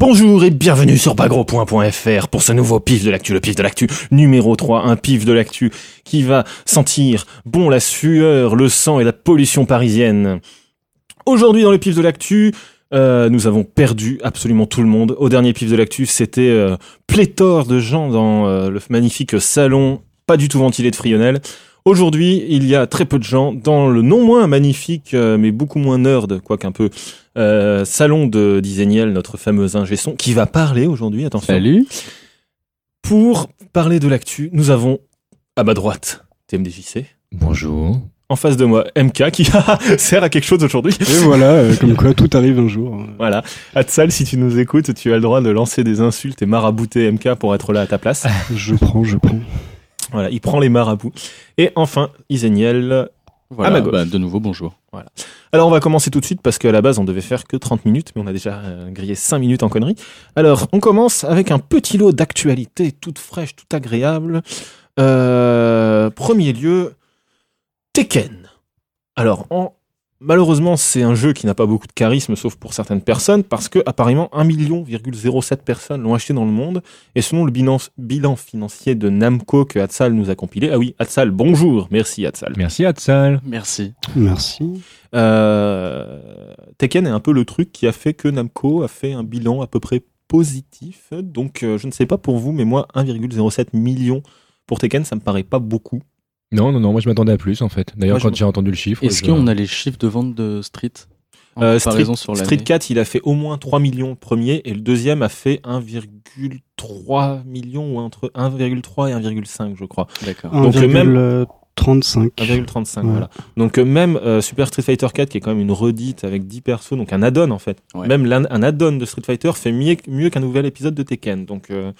Bonjour et bienvenue sur bagro.fr pour ce nouveau pif de l'actu, le pif de l'actu numéro 3, un pif de l'actu qui va sentir bon la sueur, le sang et la pollution parisienne. Aujourd'hui dans le pif de l'actu, euh, nous avons perdu absolument tout le monde. Au dernier pif de l'actu, c'était euh, pléthore de gens dans euh, le magnifique salon, pas du tout ventilé de Frionel. Aujourd'hui, il y a très peu de gens dans le non moins magnifique, euh, mais beaucoup moins nerd, quoique un peu, euh, salon de Dizeniel, notre fameuse ingé son, qui va parler aujourd'hui, attention. Salut. Pour parler de l'actu, nous avons à ma droite TMDJC. Bonjour. En face de moi, MK qui sert à quelque chose aujourd'hui. Et voilà, euh, comme quoi tout arrive un jour. Voilà. Atsal, si tu nous écoutes, tu as le droit de lancer des insultes et marabouter MK pour être là à ta place. Je prends, je prends. Voilà, il prend les marabouts. Et enfin, Iseniel. Voilà, À ma gauche. bah, de nouveau, bonjour. Alors on va commencer tout de suite parce qu'à la base on devait faire que 30 minutes, mais on a déjà euh, grillé 5 minutes en conneries. Alors on commence avec un petit lot d'actualités toute fraîche, toute agréable. Euh, premier lieu, Tekken. Alors en- malheureusement c'est un jeu qui n'a pas beaucoup de charisme sauf pour certaines personnes parce que apparemment 1,07 million personnes l'ont acheté dans le monde et selon le bilan, bilan financier de Namco que Hatsal nous a compilé, ah oui Hatsal bonjour, merci Hatsal. Merci Hatsal. Merci. Merci. Euh, Tekken est un peu le truc qui a fait que Namco a fait un bilan à peu près positif. Donc euh, je ne sais pas pour vous, mais moi 1,07 million pour Tekken, ça me paraît pas beaucoup. Non, non, non, moi je m'attendais à plus en fait. D'ailleurs, quand j'ai entendu le chiffre. Est-ce je- qu'on a les chiffres de vente de Street en Euh, Street, sur Street 4, il a fait au moins 3 millions le premier et le deuxième a fait 1,3 million ou entre 1,3 et 1,5 je crois. D'accord. Donc, même- 1,35. 1,35 Ouais. voilà. Donc euh, même euh, Super Street Fighter 4 qui est quand même une redite avec 10 persos, donc un add-on en fait. Ouais. Même un add-on de Street Fighter fait mieux, mieux qu'un nouvel épisode de Tekken. Donc euh,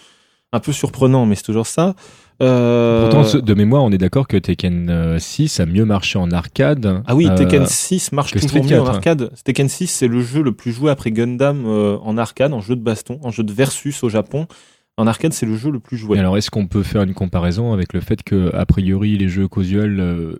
un peu surprenant, mais c'est toujours ça. Euh, Pourtant, de mémoire, on est d'accord que Tekken euh, 6 a mieux marché en arcade. Ah oui, euh, Tekken 6 marche toujours mieux en 4, arcade. Tekken 6, c'est le jeu le plus joué après Gundam euh, en arcade, en jeu de baston, en jeu de versus au Japon. En arcade, c'est le jeu le plus joué. Et alors, est-ce qu'on peut faire une comparaison avec le fait que, a priori, les jeux casual euh,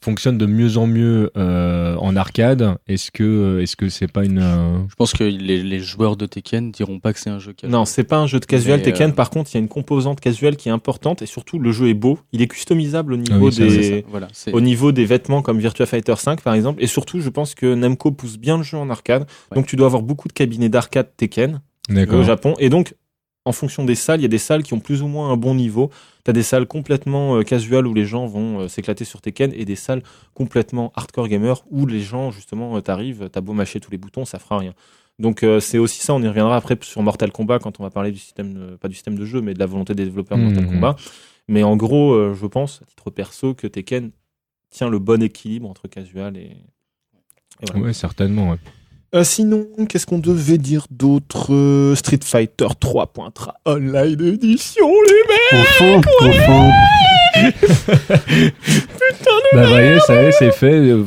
fonctionnent de mieux en mieux euh, en arcade? Est-ce que, est-ce que c'est pas une. euh, Je pense que les, les joueurs de Tekken diront pas que c'est un jeu casual. Non, c'est pas un jeu de casual Mais, Tekken. euh, Par contre, il y a une composante casual qui est importante et surtout le jeu est beau. Il est customisable au Ah niveau oui, des Voilà, au niveau des vêtements comme Virtua Fighter 5 par exemple. Et surtout, je pense que Namco pousse bien le jeu en arcade. Ouais. Donc tu dois avoir beaucoup de cabinets d'arcade Tekken au. Japon. Et donc, en fonction des salles, il y a des salles qui ont plus ou moins un bon niveau. T'as des salles complètement euh, casual où les gens vont euh, s'éclater sur Tekken et des salles complètement hardcore gamer où les gens, justement, euh, t'arrives, t'as beau mâcher tous les boutons, ça fera rien. Donc euh, c'est aussi ça, on y reviendra après sur Mortal Kombat quand on va parler du système, de- pas du système de jeu, mais de la volonté des développeurs de Mortal Mhm. Kombat. Mais en gros, euh, je pense, à titre perso, que Tekken tient le bon équilibre entre casual et... et voilà. Ouais, certainement. ouais. Euh, sinon, qu'est-ce qu'on devait dire d'autre Euh, Street Fighter 3 pointera online édition, les mecs Enfin, enfin. Bah voyez, ça y est, c'est fait. Euh,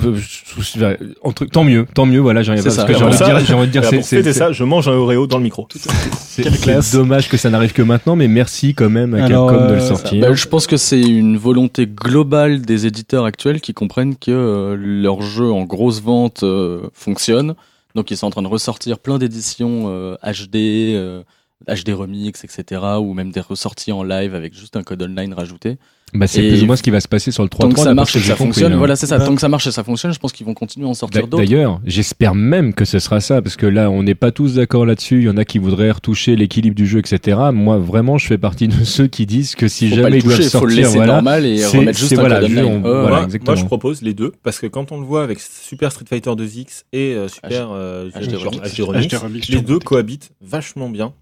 entre- tant mieux, tant mieux. Voilà, j'ai C'est parce ça. que j'ai envie de ça, dire, j'ai envie de dire, Voilà, c'est ça, je mange un Oreo dans le micro. c'est- Quelle c'est classe. dommage que ça n'arrive que maintenant, mais merci quand même à Alors, Capcom de le euh, sortir. Bah, je pense que c'est une volonté globale des éditeurs actuels qui comprennent que euh, leur jeu en grosse vente euh, fonctionne. Donc ils sont en train de ressortir plein d'éditions HD, euh, HD remix, etc. Ou même des ressorties en live avec juste un code online rajouté. Bah, c'est plus ou moins ce qui va se passer sur le 3 Tant que ça marche et que ça fonctionne, hein. voilà, c'est ça. Bah- Tant que ça marche et ça fonctionne, je pense qu'ils vont continuer à en sortir D'a- d'autres. D'ailleurs, j'espère même que ce sera ça, parce que là, on n'est pas tous d'accord là-dessus. Il y en a qui voudraient retoucher l'équilibre du jeu, etc. Moi, vraiment, je fais partie de ceux qui disent que si Faut jamais ils doivent toucher, faut sortir, le laisser voilà, normal et c'est- remettre juste un voilà, code online. on- voilà, moi, moi, je propose les deux, parce que quand on le voit avec Super Street Fighter 2X et euh, Super euh, HD HD Remix, les deux cohabitent vachement bien.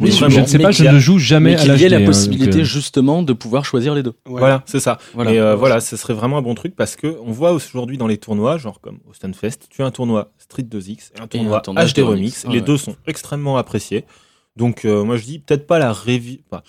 Oui, je, vraiment, je ne sais pas, je y a- ne joue jamais Mais à qu'il y la hein, possibilité donc, euh, justement de pouvoir choisir les deux. Voilà, c'est ça. Voilà. Et euh, voilà, ce serait vraiment un bon truc parce que on voit aujourd'hui dans les tournois, genre comme au Stunfest, tu as un tournoi Street 2X et un tournoi, tournoi HD Remix. Les Ouais. deux sont extrêmement appréciés. Donc euh, moi je dis peut-être pas la révi pas-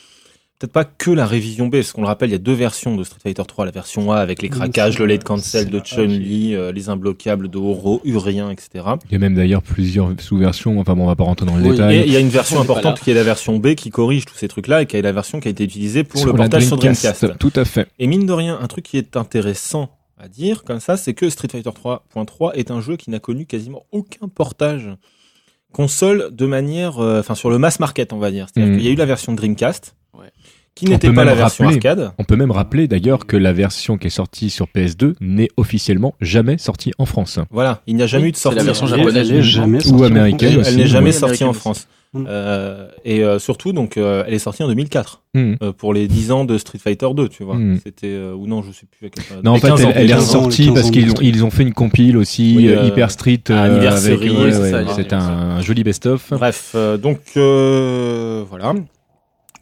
peut-être pas que la révision B, parce qu'on le rappelle, il y a deux versions de Street Fighter 3, la version A avec les craquages, le late cancel de Chun-Li, euh, les imbloquables de Oro, Urien, etc. Il y a même d'ailleurs plusieurs sous-versions. Enfin bon, on va pas rentrer dans les Oui, détails. Et il y a une version On importante qui est la version B qui corrige tous ces trucs-là et qui est la version qui a été utilisée pour le portage sur Dreamcast. Tout à fait. Et mine de rien, un truc qui est intéressant à dire comme ça, c'est que Street Fighter 3.3 est un jeu qui n'a connu quasiment aucun portage console de manière, euh, enfin sur le mass market, on va dire. C'est-à-dire Mhm. qu'il y a eu la version Dreamcast, Ouais. qui On n'était peut pas la même version rappeler- arcade. On peut même rappeler d'ailleurs que la version qui est sortie sur PS2 n'est officiellement jamais sortie en France. Voilà, il n'y a jamais Oui, eu de c'est sortie. la version japonaise, elle jamais Ou sortie en américaine Elle, n'est jamais sortie en France. Mm. Euh, et euh, surtout, donc, euh, elle est sortie en 2004 Hmm. euh, pour les 10 ans de Street Fighter 2, tu vois. Mm. C'était euh, ou non, je sais plus à quelle. Non, en fait, 15 ans, elle, est 15 ans. ans, ressortie les 15 parce qu'ils ont, ils ont fait une compile aussi, Oui, Hyper Street. Anniversary, avec, ouais, c'est ouais, ça, c'est anniversaire. un joli best-of. Bref, euh, donc euh, voilà.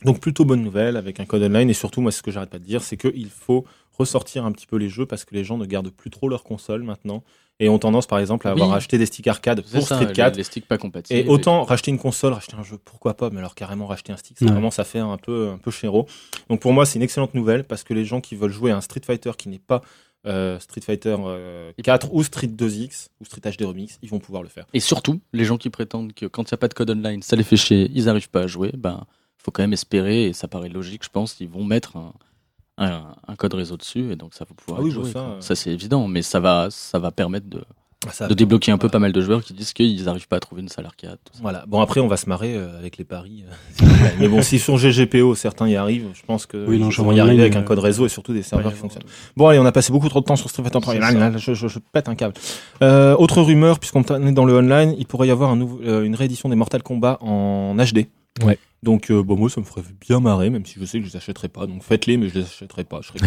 Donc plutôt bonne nouvelle avec un code online et surtout moi ce que j'arrête pas de dire c'est qu'il faut ressortir un petit peu les jeux parce que les gens ne gardent plus trop leur console maintenant et ont tendance par exemple à avoir Oui. acheté des sticks arcade pour ça, Street les- 4 les sticks pas compatibles. et autant racheter une console, racheter un jeu, pourquoi pas, mais alors carrément racheter un stick, ça Ouais. commence à faire un peu, un peu chéro. Donc pour moi, c'est une excellente nouvelle parce que les gens qui veulent jouer à un Street Fighter qui n'est pas euh, Street Fighter euh, 4 ou Street 2X ou Street HD Remix, ils vont pouvoir le faire. Et surtout, les gens qui prétendent que quand il n'y a pas de code online, ça les fait chier, ils n'arrivent pas à jouer, ben, faut quand même espérer, et ça paraît logique, je pense, qu'ils vont mettre un, un, un code réseau dessus, et donc ça va pouvoir Ah oui, joué, ça, euh. Ça, c'est évident, mais ça va, ça va permettre de, Ça- de débloquer un peu pas mal de joueurs qui disent qu'ils n'arrivent pas à trouver une salle arcade. tout ça. Voilà. Bon après, on va se marrer euh, avec les paris. euh, mais bon, si sur GGPO certains y arrivent, je pense que Oui, non, ils vont y arriver avec un code réseau et surtout des serveurs ouais, qui fonctionnent. Bon allez, on a passé beaucoup trop de temps sur Street Fighter 3. C'est Là, ça. là, je, je- je pète un câble. Euh, autre rumeur, puisqu'on est dans le online, il pourrait y avoir un nouveau, euh, une réédition des Mortal Kombat en HD. Ouais. Donc euh, bon, moi ça me ferait bien marrer, même si je sais que je les achèterai pas. Donc faites-les, mais je les achèterai pas. Je serai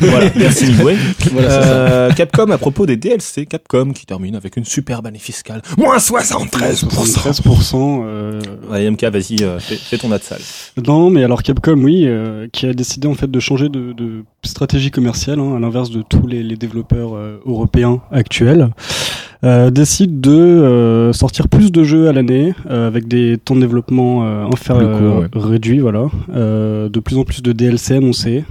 voilà, merci Midway. Voilà, c'est ça. Euh, Capcom à propos des DLC, Capcom qui termine avec une super année fiscale, moins 73%. 73%. euh, Ouais, MK, vas-y, euh, fais, fais ton ad sale. Non, mais alors Capcom, oui, euh, qui a décidé en fait de changer de, de stratégie commerciale, hein, à l'inverse de tous les, les développeurs euh, européens actuels, euh, décide de euh, sortir plus de jeux à l'année euh, avec des temps de développement euh, inférieurs, ouais. réduits, voilà, euh, de plus en plus de DLC annoncés,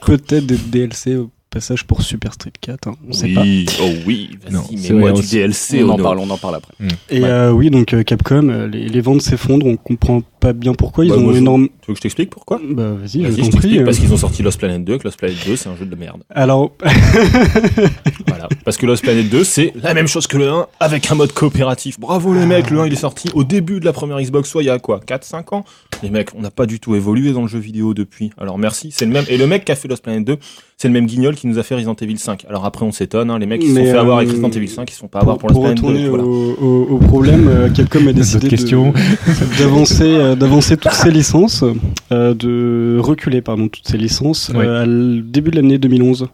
peut-être des DLC au passage pour Super Street 4, hein, on sait pas. oh oui, Non, vas-y, vrai, du. DLC. on en parle, on en parle après. Et Ouais. euh, oui, donc euh, Capcom, euh, les, les ventes s'effondrent, on comprend pas bien pourquoi, ils Bah, ont moi, énorme... Tu veux que je t'explique pourquoi Bah vas-y, Vas-y, je t'explique prie. euh. parce qu'ils ont sorti Lost Planet 2, que Lost Planet 2 c'est un jeu de merde. Alors, Voilà. Parce que Lost Planet 2 c'est la même chose que le 1 avec un mode coopératif. Bravo les mecs, le 1 il est sorti au début de la première Xbox, soit il y a quoi 4-5 ans? Les mecs, on n'a pas du tout évolué dans le jeu vidéo depuis. Alors merci, c'est le même. Et le mec qui a fait Lost Planet 2, c'est le même guignol qui nous a fait Resident Evil 5. Alors après on s'étonne, hein, les mecs qui se sont fait avoir euh, avec Resident Evil 5, ils se font pas avoir pour, pour, Lost pour Planet 2. retourner voilà. au, au- au problème, euh, Capcom a décidé d'avancer, euh, d'avancer toutes ses licences, euh, de reculer pardon toutes ses licences Ouais. euh, à début de l'année 2011.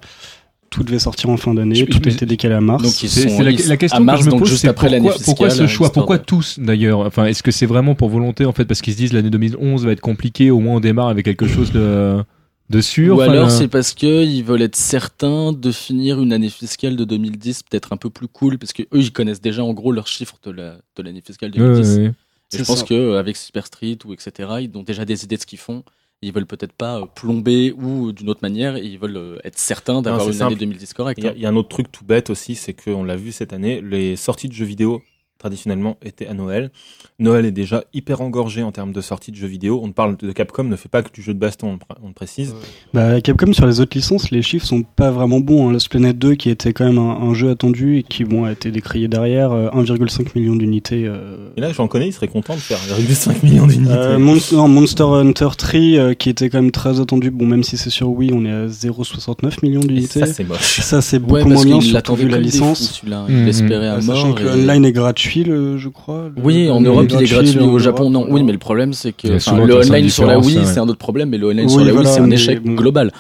Tout devait sortir en fin d'année, tout je- était décalé à mars. Donc, C'est la, la question à mars, que je me pose, juste c'est après l'année pourquoi, pourquoi ce choix histoire Pourquoi de- tous d'ailleurs? Enfin, est-ce que c'est vraiment pour volonté en fait parce qu'ils se disent l'année 2011 va être compliquée, au moins on démarre avec quelque chose de, de sûr? Ou enfin, alors euh, c'est parce que ils veulent être certains de finir une année fiscale de 2010 peut-être un peu plus cool parce que eux ils connaissent déjà en gros leurs chiffres de la de l'année fiscale ouais, 2010. ouais, ouais. Et je pense ça. que euh, avec Super Street ou etc ils ont déjà des idées de ce qu'ils font. Ils veulent peut-être pas euh, plomber ou d'une autre manière ils veulent euh, être certains d'avoir une année simple. 2010 correcte. Il y, a, hein. il y a un autre truc tout bête aussi, c'est qu'on l'a vu cette année, les sorties de jeux vidéo traditionnellement étaient à Noël. Noël est déjà hyper engorgé en termes de sorties de jeux vidéo. On ne parle de Capcom, ne fait pas que du jeu de baston, on le, précise. Bah, Capcom sur les autres licences, les chiffres sont pas vraiment bons. Hein. Lost Planet 2 qui était quand même un, un jeu attendu et qui bon a été décrié derrière, euh, 1,5 million d'unités. euh, Et là, j'en connais, il serait content de faire 1,5 millions d'unités. Euh, Monster, non, Monster Hunter 3 euh, qui était quand même très attendu. Bon, même si c'est sur Wii, on est à 0,69 millions d'unités. ça, c'est moche. Ça, c'est Ouais, beaucoup parce moins bien, surtout vu la licence. fous. Mhm. À Euh, mort. sachant que et- online est gratuit, le, je crois. le- Oui, en le- Europe, il est gratuit, au Japon, non. Oui, mais le problème, c'est que le online sur la Wii, ouais. c'est un autre problème, mais le online Oui, sur la Wii, c'est un échec bon. global.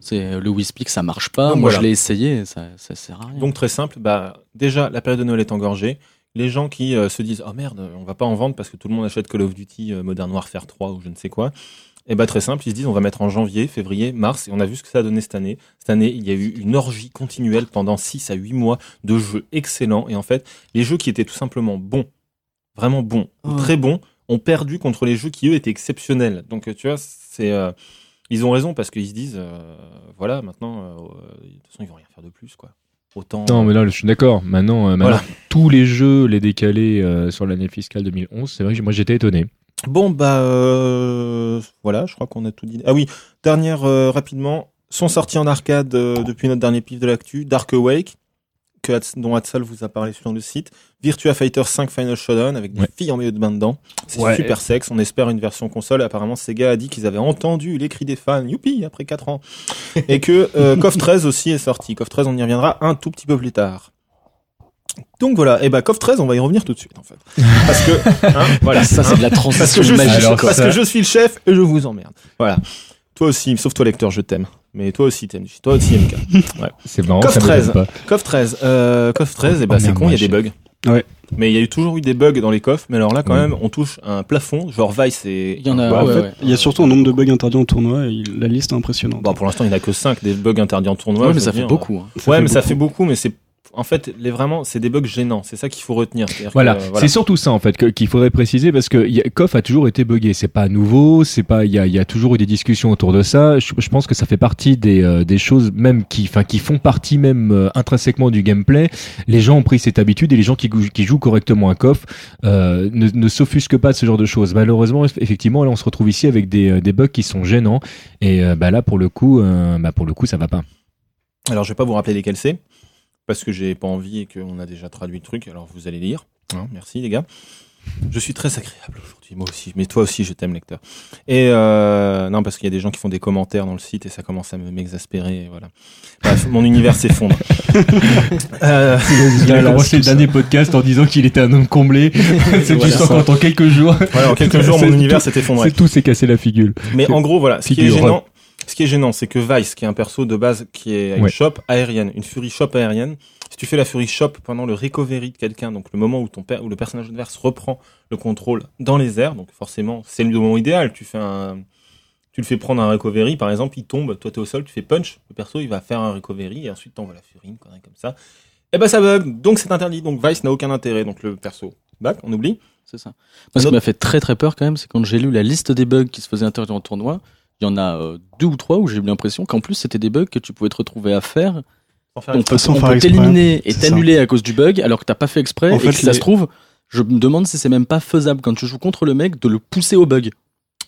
C'est le Wii Speak, ça marche pas. Donc Moi, voilà. je l'ai essayé, ça, ça sert à rien. Donc très simple, bah déjà la période de Noël est engorgée. Les gens qui euh, se disent oh merde, on va pas en vendre parce que tout le monde achète Call of Duty euh, Modern Warfare 3 ou je ne sais quoi. Et bah très simple, ils se disent on va mettre en janvier, février, mars et on a vu ce que ça a donné cette année. Cette année, il y a eu une orgie continuelle pendant 6 à 8 mois de jeux excellents et en fait, les jeux qui étaient tout simplement bons, vraiment bons, ou très bons, ont perdu contre les jeux qui eux étaient exceptionnels. Donc tu vois, c'est euh, ils ont raison parce qu'ils se disent euh, voilà, maintenant euh, de toute façon, ils vont rien faire de plus quoi. Autant Non, mais là, je suis d'accord. Maintenant, euh, maintenant, Voilà. tous les jeux, les décalés euh, sur l'année fiscale 2011, c'est vrai que moi j'étais étonné. Bon bah euh, voilà, je crois qu'on a tout dit. Ah oui, dernière euh, rapidement, sont sortis en arcade euh, depuis notre dernier pif de l'actu, Dark Awake, que dont Hatsal vous a parlé sur le site. Virtua Fighter 5 Final Showdown avec des Ouais. filles en maillot de bain dedans. C'est Ouais. super sexe. On espère une version console. Apparemment, Sega a dit qu'ils avaient entendu les cris des fans. Youpi, après 4 ans. Et que euh, KOF 13 aussi est sorti. KOF 13, on y reviendra un tout petit peu plus tard. Donc voilà, et bah KOF 13, on va y revenir tout de suite en fait. Parce que, hein, voilà, Ça, c'est de la parce que, transition je suis, magique. Alors, parce ça- que je suis le chef et je vous emmerde. Voilà. Toi aussi, sauf toi lecteur, je t'aime. Mais toi aussi, t'aimes. Toi aussi, MK. C'est marrant, m'étonne 13. pas. KOF 13. Euh, KOF 13, et bah Oh, c'est con, il y a des j'ai- bugs. Ouais. Mais il y a eu toujours eu des bugs dans les coffres, mais alors là, quand Ouais. même, on touche un plafond, genre Vice et... Il y en a, Bah, en ouais, fait, ouais. il y a surtout un nombre de bugs interdits en tournoi et la liste est impressionnante. Bon, pour l'instant, il n'y en a que 5 des bugs interdits en tournoi. Ouais, je mais ça fait beaucoup. hein. Ça ouais, fait mais ça fait beaucoup, mais c'est, en fait, les vraiment, c'est des bugs gênants. C'est ça qu'il faut retenir. Voilà, que, c'est surtout ça en fait qu'il faudrait préciser parce que y a- toujours été buggé. C'est pas nouveau, c'est pas il y a, y a toujours eu des discussions autour de ça. Je, je pense que ça fait partie des, euh, des choses même qui, enfin qui font partie même euh, intrinsèquement du gameplay. Les gens ont pris cette habitude et les gens qui, qui jouent correctement à KOF euh, ne, ne s'offusquent pas de ce genre de choses. Malheureusement, eff- effectivement, là on se retrouve ici avec des, euh, des bugs qui sont gênants et euh, bah là pour le coup, euh, bah pour le coup ça va pas. Alors, je vais pas vous rappeler lesquels c'est, parce que j'ai pas envie et qu'on a déjà traduit le truc. Alors, vous allez lire. Hein, merci, les gars. Je suis très agréable aujourd'hui, moi aussi. Mais toi aussi, je t'aime, lecteur. Et euh, non, parce qu'il y a des gens qui font des commentaires dans le site et ça commence à me- m'exaspérer. Voilà. Bref, mon univers s'effondre. euh, Il a commencé le dernier podcast en disant qu'il était un homme comblé. c'est Voilà. tout en quelques jours. voilà, en quelques jours, mon univers s'est effondré. C'est tout s'est cassé la figure. Mais en gros, voilà, ce qui est gênant, ce qui est gênant, c'est que Vice, qui est un perso de base qui est une Ouais. shop aérienne, une Fury shop aérienne, si tu fais la Fury shop pendant le recovery de quelqu'un, donc le moment où ton où le personnage adverse reprend le contrôle dans les airs, donc forcément, c'est le moment idéal. Tu fais un, tu le fais prendre un recovery, par exemple, il tombe, toi t'es au sol, tu fais punch, le perso il va faire un recovery et ensuite t'envoies la Fury, une connerie comme ça. Et ben ça bug, donc c'est interdit, donc Vice n'a aucun intérêt, donc le perso. Back, on oublie. C'est ça. Moi, ce qui m'a fait très très peur quand même, c'est quand j'ai lu la liste des bugs qui se faisaient interdire en tournoi. Il y en a euh, deux ou trois où j'ai eu l'impression qu'en plus c'était des bugs que tu pouvais te retrouver à faire. Sans faire On exprès. peut, t'éliminer et t'annuler à cause du bug alors que t'as pas fait exprès En et fait, que si ça se trouve, je me demande si c'est même pas faisable quand tu joues contre le mec de le pousser au bug.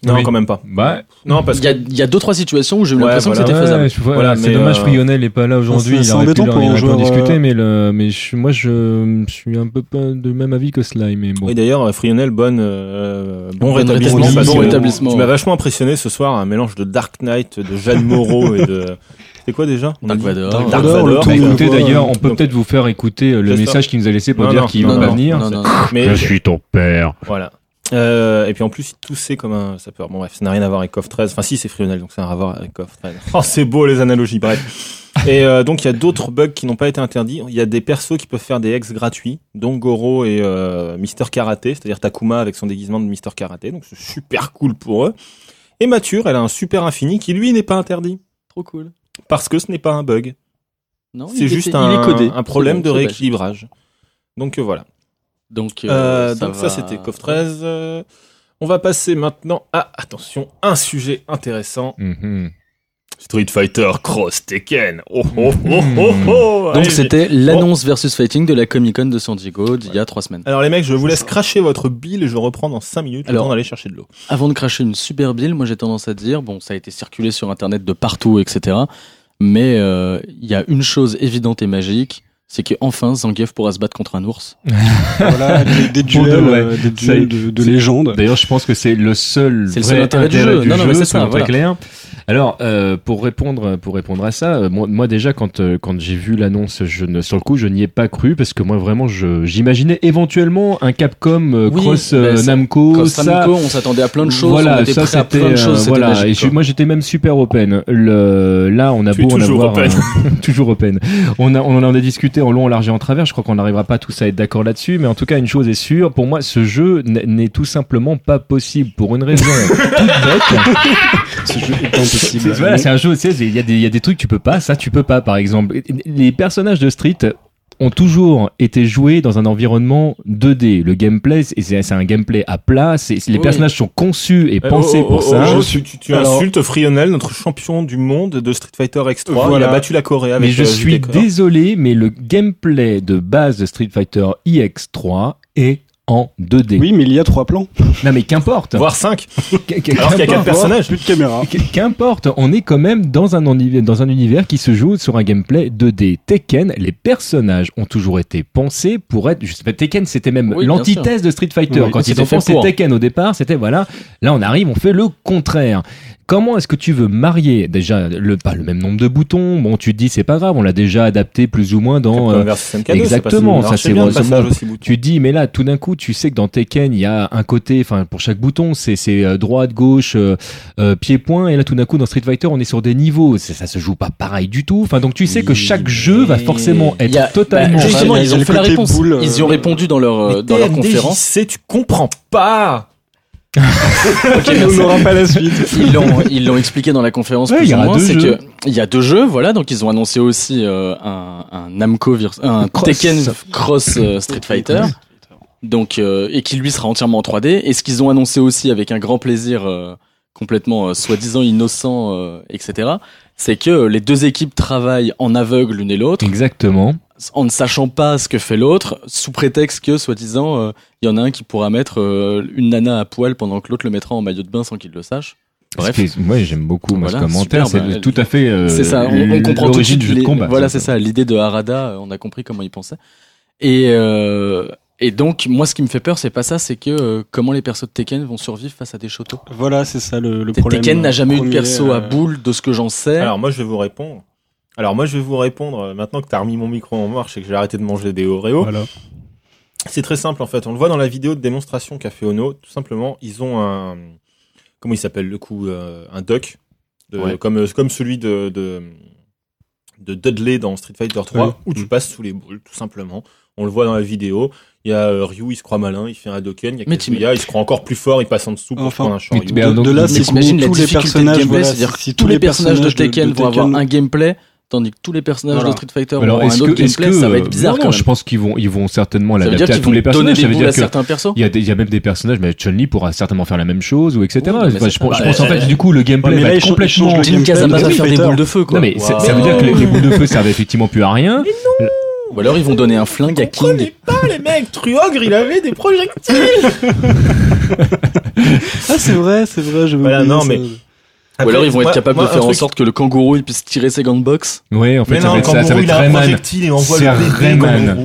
Non, Oui. quand même pas. Bah, Non, parce Il y a, il y a deux trois situations où j'ai eu Ouais, l'impression voilà. que c'était Ouais, faisable. je vois, Voilà, c'est dommage euh, Frionel n'est pas là aujourd'hui. c'est- Il c'est aurait pu, pour il un aurait pu en joueur, discuter, euh, mais, le, mais je- moi je, je suis un peu pas de même avis que Sly. Mais bon. Oui, d'ailleurs, Frionel, bonne, euh, bon Bon rétablissement. bon rétablissement. Tu m'as vachement impressionné ce soir, un mélange de Dark Knight, de Jeanne Moreau et de. C'était quoi déjà On Dark Vador. Dark Dark Vador, Bah, écoutez, d'ailleurs, on euh, peut donc- peut-être vous faire écouter euh, le message qu'il nous a laissé pour Non, dire qu'il va venir. non, non, non. Mais suis ton père. voilà. Euh, et puis en plus, il toussait comme un sapeur. Bon bref, ça n'a rien à voir avec KOF 13. Enfin si, c'est Frionel, donc ça n'a rien à voir avec KOF 13. Oh, c'est beau les analogies, bref. Et euh, donc il y a d'autres bugs qui n'ont pas été interdits. Il y a des persos qui peuvent faire des ex gratuits, dont Goro et euh, Mister Karaté, c'est-à-dire Takuma avec son déguisement de Mister Karaté. Donc c'est super cool pour eux. Et Mature, elle a un super infini qui lui n'est pas interdit. Trop cool. Parce que ce n'est pas un bug. Non, C'est juste était- un, il est codé. un problème de rééquilibrage. Donc euh, voilà. Donc, euh, Euh, donc va- ça c'était KOF 13. Euh, on va passer maintenant à, attention, un sujet intéressant. Mhm. Street Fighter Cross Tekken. Oh oh oh oh oh. Donc c'était l'annonce versus fighting de la Comic Con de San Diego d'il y a trois semaines. Alors les mecs, je vous laisse cracher votre bile et je reprends dans 5 minutes le Alors- temps d'aller chercher de l'eau. Avant de cracher une super bill, moi j'ai tendance à dire, bon, ça a été circulé sur Internet de partout, etc. Mais euh, il y a une chose évidente et magique, c'est qu'enfin Zangief pourra se battre contre un ours. Voilà, des, duels, euh, des duels est. de, légende. D'ailleurs, je pense que c'est le seul, C'est le vrai seul intérêt du jeu. Non, non, mais c'est ça, voilà. clairs. Alors, euh, pour répondre, pour répondre à ça, euh, moi, moi déjà quand euh, quand j'ai vu l'annonce, je ne, sur le coup, je n'y ai pas cru parce que moi vraiment, je j'imaginais éventuellement un Capcom euh, Oui, cross Namco, Quand ça. Namco, on s'attendait à plein de choses, voilà, on était ça prêt à c'était plein de choses, c'était voilà. magique, et je- moi j'étais même super open. Le, là, on a Tu es beau en toujours avoir open. toujours open. On a, on en a discuté en long, en large et en travers. Je crois qu'on n'arrivera pas tous à être d'accord là-dessus, mais en tout cas, une chose est sûre. Pour moi, ce jeu n'est tout simplement pas possible pour une raison toute bête. Ce jeu est impossible. C'est- Voilà, c'est un jeu, tu sais, il y, a des- il y a des trucs que tu peux pas, ça tu peux pas, par exemple. Les personnages de Street ont toujours été joués dans un environnement 2D. Le gameplay, c'est un gameplay à plat, c'est- les Oui. personnages sont conçus et Eh, pensés oh, oh, pour oh, ça. oh, tu, tu, tu Alors- insultes Frionel, notre champion du monde de Street Fighter X3. Il a battu la Corée avec mais je euh, suis désolé, mais le gameplay de base de Street Fighter IX3 est en 2D. Oui, mais il y a trois plans. Non mais qu'importe. Voire 5. Qu- qu- Alors qu'il y a quatre qu'importe. personnages. Plus de caméra. Qu- Qu'importe, on est quand même dans un, univers, dans un univers qui se joue sur un gameplay 2D. Tekken, les personnages ont toujours été pensés pour être. Je sais pas, Tekken, c'était même Oui, l'antithèse de Street Fighter. Oui, Quand ils c'était ont pensé. Tekken au départ, c'était voilà. Là, on arrive, on fait le contraire. Comment est-ce que tu veux marier déjà le pas le même nombre de boutons? Bon, tu te dis c'est pas grave, on l'a déjà adapté plus ou moins dans. euh, exactement, ça, c'est tu te dis, mais là, tout d'un coup, tu sais que dans Tekken, il y a un côté, enfin, pour chaque bouton, c'est c'est euh, droite, gauche, euh, euh, pied, point, et là, tout d'un coup, dans Street Fighter, on est sur des niveaux, C'est- ça se joue pas pareil du tout. Enfin, donc tu sais que chaque jeu va forcément être a- totalement. bah, justement, ils ont fait la réponse. boule, euh, Ils y ont répondu dans leur, euh, Mais dans leur conférence. tu comprends pas. Ok, on merci. n'aura pas la suite. ils l'ont ils l'ont expliqué dans la conférence Ouais, il plus y ou moins c'est que il y a deux jeux voilà donc ils ont annoncé aussi euh, un, un Namco un Cross. Tekken Cross euh, Street Fighter donc euh, et qui lui sera entièrement en 3D et ce qu'ils ont annoncé aussi avec un grand plaisir complètement soi-disant innocent etc c'est que les deux équipes travaillent en aveugle l'une et l'autre Exactement. En ne sachant pas ce que fait l'autre sous prétexte que soi-disant euh, il y en a un qui pourra mettre euh, une nana à poil pendant que l'autre le mettra en maillot de bain sans qu'il le sache Bref. Moi, j'aime beaucoup Voilà, ce commentaire. c'est bah, tout à fait. euh, c'est ça, on, on comprend tout de l'origine suite du jeu de combat. Voilà, c'est ça, l'idée de Harada, euh, on a compris comment il pensait. Et euh, et donc moi ce qui me fait peur c'est pas ça, c'est que euh, comment les persos de Tekken vont survivre face à des shotos. Voilà, c'est ça le, le problème. Tekken n'a jamais eu de premier, perso à euh, boule de ce que j'en sais. Alors moi je vais vous répondre. Alors moi je vais vous répondre euh, maintenant que t'as remis mon micro en marche et que j'ai arrêté de manger des Oreos. Voilà. C'est très simple en fait. On le voit dans la vidéo de démonstration qu'a fait Ono. Tout simplement, ils ont un comment il s'appelle le coup euh, un duck de- Ouais. comme euh, comme celui de, de de Dudley dans Street Fighter 3 Oui. où tu Mm. passes sous les boules tout simplement. On le voit dans la vidéo. Il y a euh, Ryu, il se croit malin, il fait un Dokken. Il y a Mais Kazuya, il se croit encore plus fort, il passe en dessous pour Enfin, prendre un Shoryu. De, là, c'est tous les personnages, gameplay, voilà, c'est-à-dire si tous les personnages de de- Tekken vont avoir un gameplay, tandis que tous les personnages Voilà. de Street Fighter vont Alors, avoir un est-ce autre que, est-ce gameplay, que, ça va euh, être bizarre non, quand non, même. je pense qu'ils vont, ils vont certainement ça veut l'adapter dire à tous les donner personnages. des Ça veut dire que certains persos. il y a, des- y a même des personnages, mais Chun-Li pourra certainement faire la même chose ou etc. Oui, je, pas- pense- bah, en fait euh, du coup le gameplay Ouais, mais va là, être complètement. Team Kazama va faire des boules de feu quoi. Non mais Wow. ça veut dire que les, les boules de feu servent effectivement plus à rien. Ou alors ils vont donner un flingue à King. Comprenez pas les mecs, Truogre il avait des projectiles. Ah, c'est vrai, c'est vrai, je Voilà, non, mais- Ou alors ils vont être Moi- capables moi, de faire en sorte que le kangourou il puisse tirer ses gants de boxe. Ouais, en fait Mais ça non, va être quand ça, ça va être a un Rayman. projectile et envoie C'est Rayman.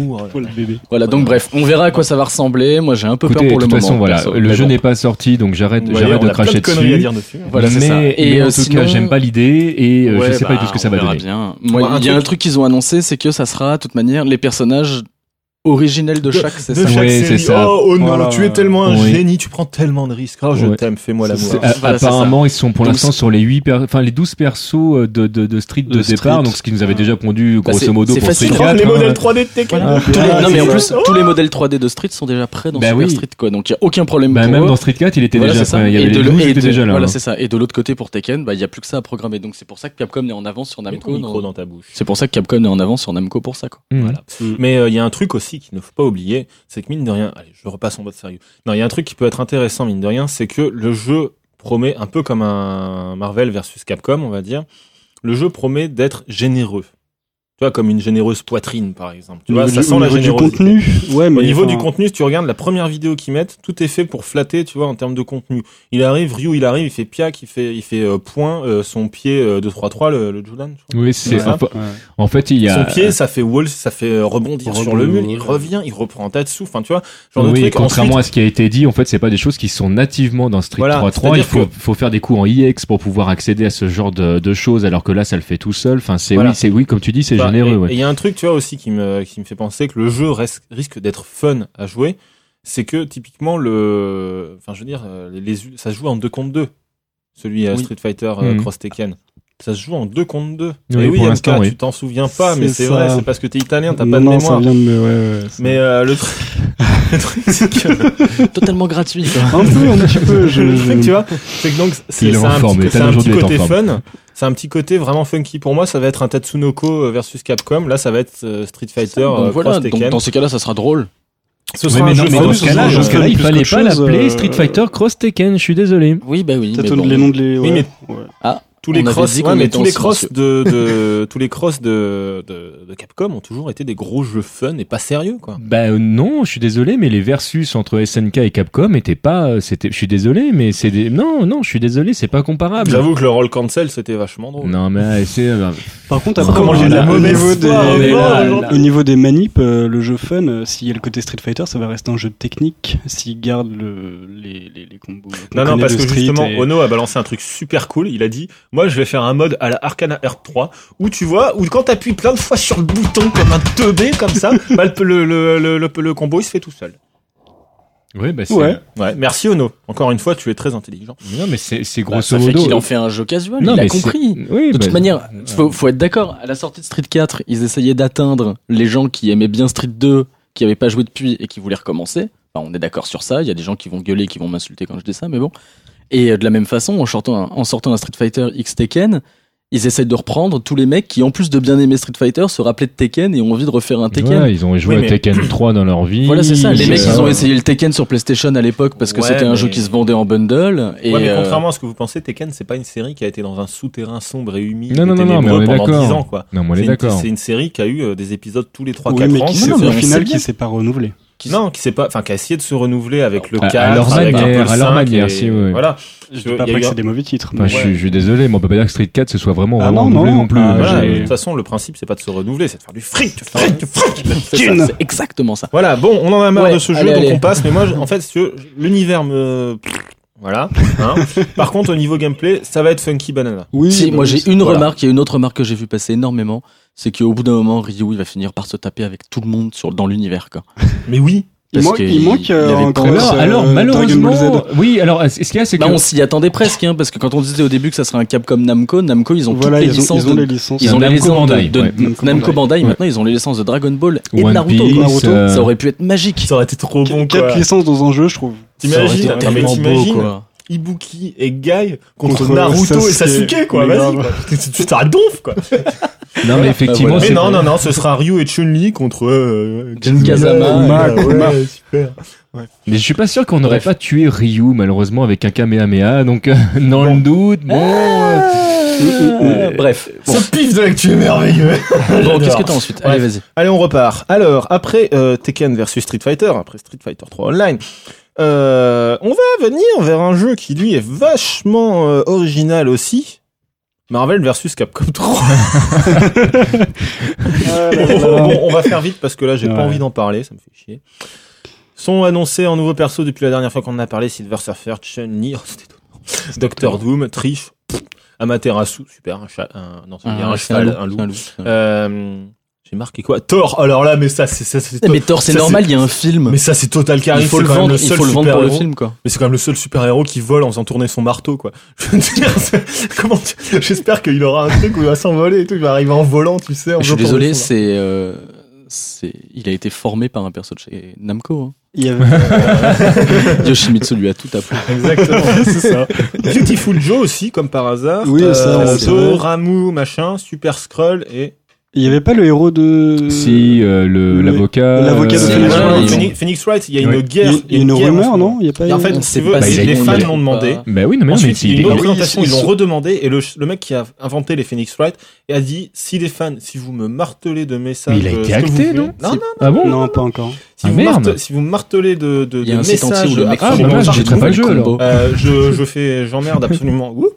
bébé. Voilà, donc bref, on verra à quoi ça va ressembler. Moi j'ai un peu Écoutez, peur pour de le toute moment. façon, voilà, perso. le Mais jeu bon. n'est pas sorti, donc j'arrête, voyez, j'arrête de cracher de conneries à dessus. dire dessus. Voilà, c'est mais, ça. mais Et en euh, tout sinon- cas, j'aime pas l'idée et euh, Ouais, je sais pas bah, du tout ce que ça va donner. bien. Il y a un truc- truc qu'ils ont annoncé, c'est que ça sera, de toute manière, les personnages originels de chaque, c'est de ça. chaque Ouais, série. c'est ça. Oh, oh non, Voilà. tu es tellement un Oui. génie, tu prends tellement de risques. Oh, je t'aime, fais-moi l'amour. Voilà, apparemment, ils sont pour l'instant sur les 8 enfin les 12 persos euh, de, de, de Street de, De départ, Street. donc ce qui nous avait déjà pondu Bah, grosso modo c'est pour facile. Street Oh, 4. les hein. modèles 3D de Tekken. Tous les- Ah, non mais en c'est plus, tous les modèles 3D de Street sont déjà prêts dans Bah Super oui. Street, quoi. Donc il y a aucun problème Bah, pour même eux. dans Street 4, il était Voilà, déjà, c'est ça. enfin, il y avait Et les de 12 le- qui et étaient de- déjà là. Voilà, hein. c'est ça. Et de l'autre côté pour Tekken, bah il y a plus que ça à programmer. Donc c'est pour ça que Capcom est en avance sur Namco. micro dans- dans ta bouche? C'est pour ça que Capcom est en avance sur Namco pour ça, quoi. Mmh. Voilà. Mais euh, il y a un truc aussi qu'il ne faut pas oublier, c'est que mine de rien, allez, je repasse en mode sérieux. Non, il y a un truc qui peut être intéressant mine de rien, c'est que le jeu promet un peu comme un Marvel versus Capcom, on va dire. Le jeu promet d'être généreux. Tu vois, comme une généreuse poitrine, par exemple. Tu vois, ça sent la niveau du générosité. contenu, ouais, mais Au niveau enfin, du contenu, si tu regardes la première vidéo qu'ils mettent, tout est fait pour flatter, tu vois, en termes de contenu. Il arrive, Ryu, il arrive, il fait piac, il fait, il fait euh, point, euh, son pied euh, 2-3-3, le, le Judan. Oui, c'est, ça. ouais. en fait, il y a. Son pied, ça fait wall, ça fait euh, rebondir Rebond, sur le mur, il revient, il reprend tas de sous, enfin, tu vois, genre de oui, truc. contrairement Ensuite, à ce qui a été dit, en fait, c'est pas des choses qui sont nativement dans Street Voilà, 3.3. Il faut, que- faut faire des coups en IX pour pouvoir accéder à ce genre de, de choses, alors que là, ça le fait tout seul. Enfin, c'est Voilà. oui, c'est oui, comme tu dis, c'est bah, généreux. et- ouais. Et il y a un truc, tu vois, aussi qui me, qui me fait penser que le jeu reste- risque d'être fun à jouer. C'est que, typiquement, le, enfin, je veux dire, euh, les, les- ça se joue en 2 contre 2. Celui à Oui. Street Fighter euh, Mhm. Cross Tekken. Ça se joue en 2 contre 2. Oui, et oui, pour MK, l'instant, oui. tu t'en souviens pas, mais C'est vrai, c'est parce que t'es italien, t'as pas de mémoire. ça vient de me, ouais, ouais, Mais euh, le truc, le truc, c'est que, Totalement gratuit, quoi. un peu, un petit peu, je, le truc, tu vois, c'est que donc c'est un, petit, un petit côté forme. fun. C'est un petit côté vraiment funky pour moi. Ça va être un Tatsunoko versus Capcom. Là, ça va être euh, Street Fighter Donc euh, voilà, Cross donc Tekken. dans ces cas-là, ça sera drôle. Ce Oui, sera mais un non, jeu mais dans ce cas-là, cas-là, il fallait pas l'appeler euh, Street Fighter Cross Tekken. Je suis désolé. Oui, bah oui. Peut-être mais bon. les noms de les, ouais. Oui, mais- ouais. Tous les On avait cross, dit ouais, mais tous les cross silencieux. de, de tous les cross de, de, de Capcom ont toujours été des gros jeux fun et pas sérieux quoi. Bah euh, non, je suis désolé, mais les versus entre SNK et Capcom étaient pas. euh, C'était, je suis désolé, mais c'est des. Non, non, je suis désolé, c'est pas comparable. J'avoue que le roll cancel c'était vachement drôle. Non, mais euh, c'est. Par contre, après, comment au j'ai de la au mauvaise niveau des, là, au niveau des manips, euh, le jeu fun, euh, s'il y a le côté Street Fighter, ça va rester un jeu de technique. S'il garde le, les, les, les combos. Non, non, parce que justement, et- Ono a balancé un truc super cool. Il a dit, moi, je vais faire un mode à la Arcana R3 où tu vois, où quand t'appuies plein de fois sur le bouton comme un teubé comme ça, bah, le, le, le, le, le combo il se fait tout seul. Ouais, bah c'est. Ouais. Ouais, merci Ono. Encore une fois, tu es très intelligent. Non, mais c'est, c'est Bah, grosso ça fait modo. qu'il en fait un jeu casual. Non, il a mais c'est- compris. Oui, De bah, toute manière, faut, faut être d'accord. À la sortie de Street 4, ils essayaient d'atteindre les gens qui aimaient bien Street 2, qui avaient pas joué depuis et qui voulaient recommencer. Enfin, on est d'accord sur ça. Il y a des gens qui vont gueuler, qui vont m'insulter quand je dis ça, mais bon. Et euh, de la même façon, en sortant un, en sortant un Street Fighter X Tekken, ils essayent de reprendre tous les mecs qui, en plus de bien aimer Street Fighter, se rappelaient de Tekken et ont envie de refaire un Tekken. Ouais, ils ont joué Oui, à mais- Tekken 3 dans leur vie. Voilà, c'est ça. Les mecs, ça. ils ont essayé le Tekken sur PlayStation à l'époque parce que Ouais, c'était un mais- jeu qui se vendait en bundle. Et ouais, mais euh, contrairement à ce que vous pensez, Tekken, c'est pas une série qui a été dans un souterrain sombre et humide Non, non, non, non, mais on est pendant d'accord. 10 ans, quoi. Non, mais on C'est est une- d'accord. C'est une série qui a eu euh, des épisodes tous les 3-4 Oui, mais ans. qui qui non, mais au final, qui s'est pas renouvelé. Non, qui s'est pas, enfin, qui a essayé de se renouveler avec le À- à 4, leur avec un peu manière, à leur 5 manière, et- si, oui. Voilà. Je Il dis y pas que un- c'est des mauvais titres. Mais- je, suis, je suis désolé, mais on peut pas dire que Street 4 ce soit vraiment Ah vraiment non, renouvelé non. non plus. Ah, Voilà, de toute façon, le principe, c'est pas de se renouveler, c'est de faire du fric, fric, fric. c'est exactement ça. Voilà, bon, on en a marre Ouais, de ce jeu, allez, donc on passe. Mais moi, en fait, si tu veux, l'univers me... Voilà. hein. Par contre, au niveau gameplay, ça va être Funky Banana. Oui, Si, bah moi j'ai une remarque, il y a une autre remarque que j'ai vu passer énormément, c'est qu'au bout d'un moment, Ryu il va finir par se taper avec tout le monde sur, dans l'univers. Quoi. Mais oui. Il manque, il manque euh, un cross, Alors, euh, alors Dragon malheureusement, oui. Alors, ce qu'il y a, c'est que Bah, on s'y attendait presque, hein, parce que quand on disait au début que ça serait un Capcom Namco, Namco ils ont Voilà, toutes les ils ont, licences. ils ont de- les licences. ils ont les Namco licences de- Bandai, de, ouais. Namco Namco Bandai. Bandai. Ouais. Maintenant ils ont les licences de Dragon Ball et de Naruto. Piece. Naruto, euh, Ça aurait pu être magique. Ça aurait été trop bon, Quatre quoi. licences dans un jeu, je trouve. T'imagines. Ibuki et Guy contre, Contre Naruto et Sasuke. Sasuke, quoi. Vas-y, grave. quoi. Tu tu t'arrêtes donf, quoi. Non, mais effectivement, voilà. Mais non, non, non, ce sera Ryu et Chun-Li contre euh, Kazama, ouais, Kuma. ouais, super. Mais je suis pas sûr qu'on n'aurait pas tué Ryu, malheureusement, avec un Kamehameha. Donc, euh, dans Bon. le doute, bon. euh, Euh, Bref. Bon, Ce pif de l'actu est merveilleux. Bon, qu'est-ce que t'as ensuite Allez, vas-y. Allez, on repart. Alors, après euh, Tekken versus Street Fighter, après Street Fighter 3 Online, euh, on va venir vers un jeu qui, lui, est vachement euh, original aussi. Marvel versus Capcom 3. bon, on va faire vite parce que là, j'ai pas envie d'en parler, ça me fait chier. Sont annoncés en nouveau perso depuis la dernière fois qu'on en a parlé, Silver Surfer, Chun-Li, oh. Doctor Doom, Trish, Amaterasu, super, un, chat, un, non, un c'est cheval, un loup. un un loup. Euh, j'ai marqué quoi Thor. Alors là, mais ça, c'est ça, c'est Eh, Mais Thor, c'est ça, normal, il y a un film. mais ça, c'est Total Karim. Il faut c'est le quand même vendre, il faut le vendre pour le film, quoi. Mais c'est quand même le seul super héros qui vole en faisant tourner son marteau, quoi. Je veux dire, c'est- comment tu- j'espère qu'il aura un truc où il va s'envoler et tout, il va arriver en volant, tu sais. En Je suis désolé, c'est, euh, c'est, il a été formé par un perso de chez Namco. Il y avait, Hein. Yoshimitsu lui a tout appris. Exactement, c'est ça. Beautiful Joe aussi, comme par hasard. Oui, ça, c'est vrai. Ramu, machin, Super Skrull et il y avait pas le héros de. Si, euh, le, Le- l'avocat. l'avocat de Si, Phoenix voilà, Wright. Phoenix, Phoenix Wright, il y a une guerre. Il y a une rumeur, non Il y a pas. Et en fait, si veux, les fans l'ont demandé. Bah oui, non, mais Ensuite, c'est- il y a une est- autre oui, présentation, ils l'ont redemandé et le, le mec qui a inventé les Phoenix Wright a dit si les fans, si vous me martelez de messages, Mais il a euh, été ce que vous acté, voulez- non Non, non, Ah bon Non, pas encore. si, Ah, vous merde. marte- si vous martelez de, de, Il y a de messages où le mec Ah, bah, fait j'ai partout, pas le jeu, combo. euh, je, je fais, j'emmerde absolument. Ouh,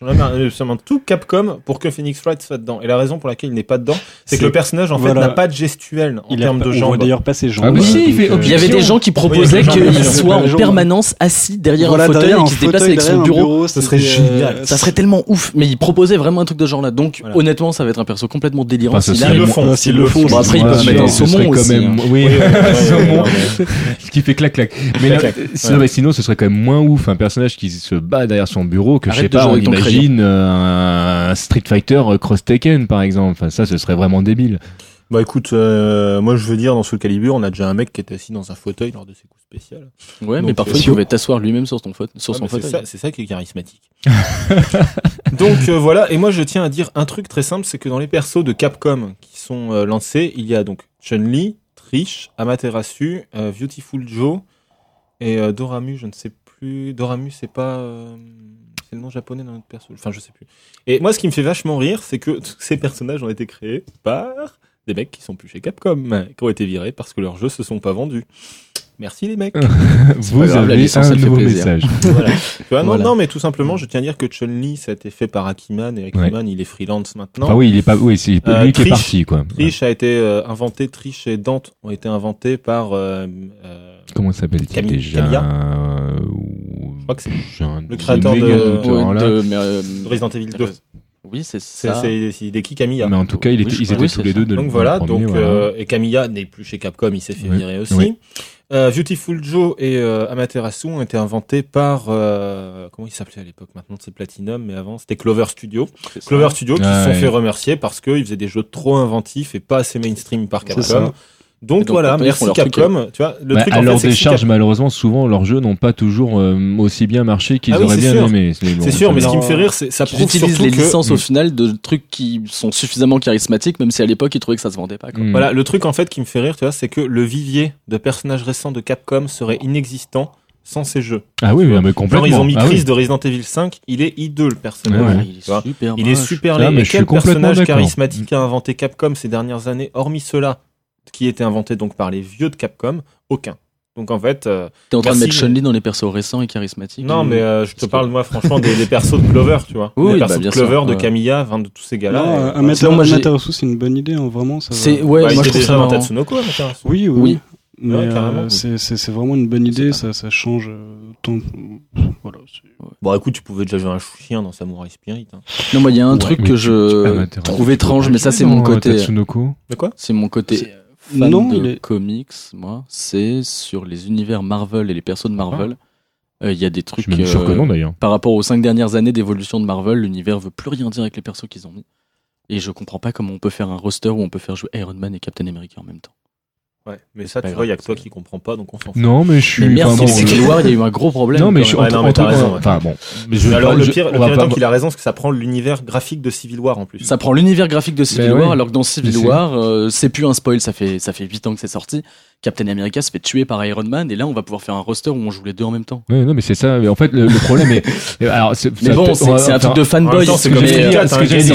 putain. J'emmerde absolument tout Capcom pour que Phoenix Wright soit dedans. Et la raison pour laquelle il n'est pas dedans, c'est que le personnage en fait voilà. n'a pas de gestuelle en Il termes pas- de on voit jambes. d'ailleurs pas ses jambes. Ah, mais si, il donc, fait euh, Il y avait des gens qui proposaient Oui, qu'il soit en permanence assis derrière voilà, un fauteuil derrière et qu'il se déplace avec son bureau. Ce serait euh, génial. Ça serait tellement ouf, mais il proposait vraiment un truc de ce genre-là. Donc, Voilà. honnêtement, ça va être un perso complètement délirant. Enfin, serait S'ils le font, s'ils le font. Bon, après, ils peuvent mais mettre un saumon quand aussi, même, oui, saumon. qui fait clac clac. Mais, là, sinon, ouais. mais sinon, ce serait quand même moins ouf un personnage qui se bat derrière son bureau que je sais pas, imagine euh, un Street Fighter euh, Cross Tekken par exemple. Enfin, ça, ce serait vraiment débile. Bah écoute, euh, moi je veux dire dans Soul Calibur, on a déjà un mec qui était assis dans un fauteuil lors de ses coups spéciaux. Ouais, mais parfois, il pouvait t'asseoir lui-même sur ton fauteuil. Sur Ah, son c'est fauteuil. ça, c'est ça qui est charismatique. donc euh, voilà, et moi je tiens à dire un truc très simple, c'est que dans les persos de Capcom qui sont euh, lancés, il y a donc Chun-Li, Trish, Amaterasu, euh, Beautiful Joe et euh, Doramu, je ne sais plus. Doramu, c'est pas. Euh, c'est le nom japonais d'un autre perso. Enfin, je sais plus. Et moi, ce qui me fait vachement rire, c'est que ces personnages ont été créés par des mecs qui sont plus chez Capcom, qui ont été virés parce que leurs jeux se sont pas vendus. Merci les mecs. Vous la avez licence, un nouveau message. Voilà. Vois, non, Voilà. non, mais tout simplement, je tiens à dire que Chun-Li, ça a été fait par Akiman, et Akiman, il est freelance maintenant. Enfin, oui, il est pas, oui, c'est Euh, lui qui est parti, quoi. Trish a été euh, inventé, Trish et Dante ont été inventés par, euh, euh, Comment s'appelle-t-il déjà Camilla euh, crois que c'est un- le créateur de- euh, Resident Evil 2. Oui, c'est ça. c'est, Hideki Kamiya. Mais en tout cas, il était- ils étaient Oui, tous les deux de Donc voilà, premier, donc voilà. euh, et Kamiya n'est plus chez Capcom, il s'est fait Oui, virer aussi. oui. Euh, Beautiful Joe et euh, Amaterasu ont été inventés par euh, comment il s'appelait à l'époque Maintenant c'est Platinum, mais avant c'était Clover Studio. Clover Studio qui Ah, se sont ouais. fait remercier parce qu'ils faisaient des jeux trop inventifs et pas assez mainstream par Capcom. Donc, voilà, merci truc, Capcom. Tu vois, le Bah, truc à en leur fait, décharge, malheureusement, souvent leurs jeux n'ont pas toujours euh, aussi bien marché qu'ils Ah oui, auraient bien sûr. aimé. C'est bon, sûr, mais ce ça- qui me fait rire, c'est ça Ils prouve utilisent surtout les que licences Mm. au final de trucs qui sont suffisamment charismatiques, même si à l'époque ils trouvaient que ça se vendait pas. Quoi. Mm. Voilà, le truc en fait qui me fait rire, tu vois, c'est que le vivier de personnages récents de Capcom serait inexistant sans ces jeux. Ah oui, mais, mais Genre complètement. ils ont mis Ah Chris oui. de Resident Evil 5, il est hideux le personnage. Ouais, ouais. il est super Il est super Ah, laid. quel complètement personnage charismatique a inventé Capcom ces dernières années, hormis ceux-là, qui étaient inventés donc par les vieux de Capcom Aucun. Donc en fait, euh, T'es en train de mettre Chun-Li dans les persos récents et charismatiques. non mais euh, je te parle moi franchement des, des persos de Clover, tu vois. Oui, des oui, persos bah, de Clover, sûr, de. Camilla, enfin de tous ces gars-là. Non, et, un j'ai- Amaterasu, c'est une bonne idée, hein, vraiment. Ça va. C'est ouais, Bah, moi je était trouve déjà ça dans. Tatsunoko, Amaterasu. Oui, oui. Oui. oui. Mais Ouais, euh, c'est c'est- c'est vraiment une bonne idée, ça, ça change euh. Voilà. c'est- Bon écoute, tu pouvais déjà jouer un chien dans Samurai Spirit. hein. Non, moi il y a un Ouais, truc que je m'intéresser. trouve étrange, mais ça c'est mon côté. Tatsunoko. De quoi? C'est mon côté C'est- fan Non, de est- comics, moi. C'est sur les univers Marvel et les persos de Marvel. Euh, Il y a des Je trucs. suis même sûr que euh, non d'ailleurs. Par rapport aux cinq dernières années d'évolution de Marvel, l'univers veut plus rien dire avec les persos qu'ils ont mis. Et je comprends pas comment on peut faire un roster où on peut faire jouer Iron Man et Captain America en même temps. Ouais, mais ça, pas tu vois, il y a que toi qui comprends pas, donc on s'en fout. Non, mais je suis. Mais merde, enfin, bon, je- il y a eu un gros problème. Non, mais je suis. Ouais, non, mais t'as raison, ouais. Enfin bon. Mais je- Alors le je- pire, on le pire pas- étant qu'il a raison, c'est que ça prend l'univers graphique de Civil War en plus. Ça prend l'univers graphique de Civil Mais War, ouais. alors que dans Civil Mais c'est- War, euh, c'est plus un spoil, ça fait ça fait 8 ans que c'est sorti. Captain America se fait tuer par Iron Man, et là on va pouvoir faire un roster où on joue les deux en même temps. Ouais, non, mais c'est ça. Mais en fait, le, le problème est. alors, c'est- bon, c'est un truc de fanboy. c'est une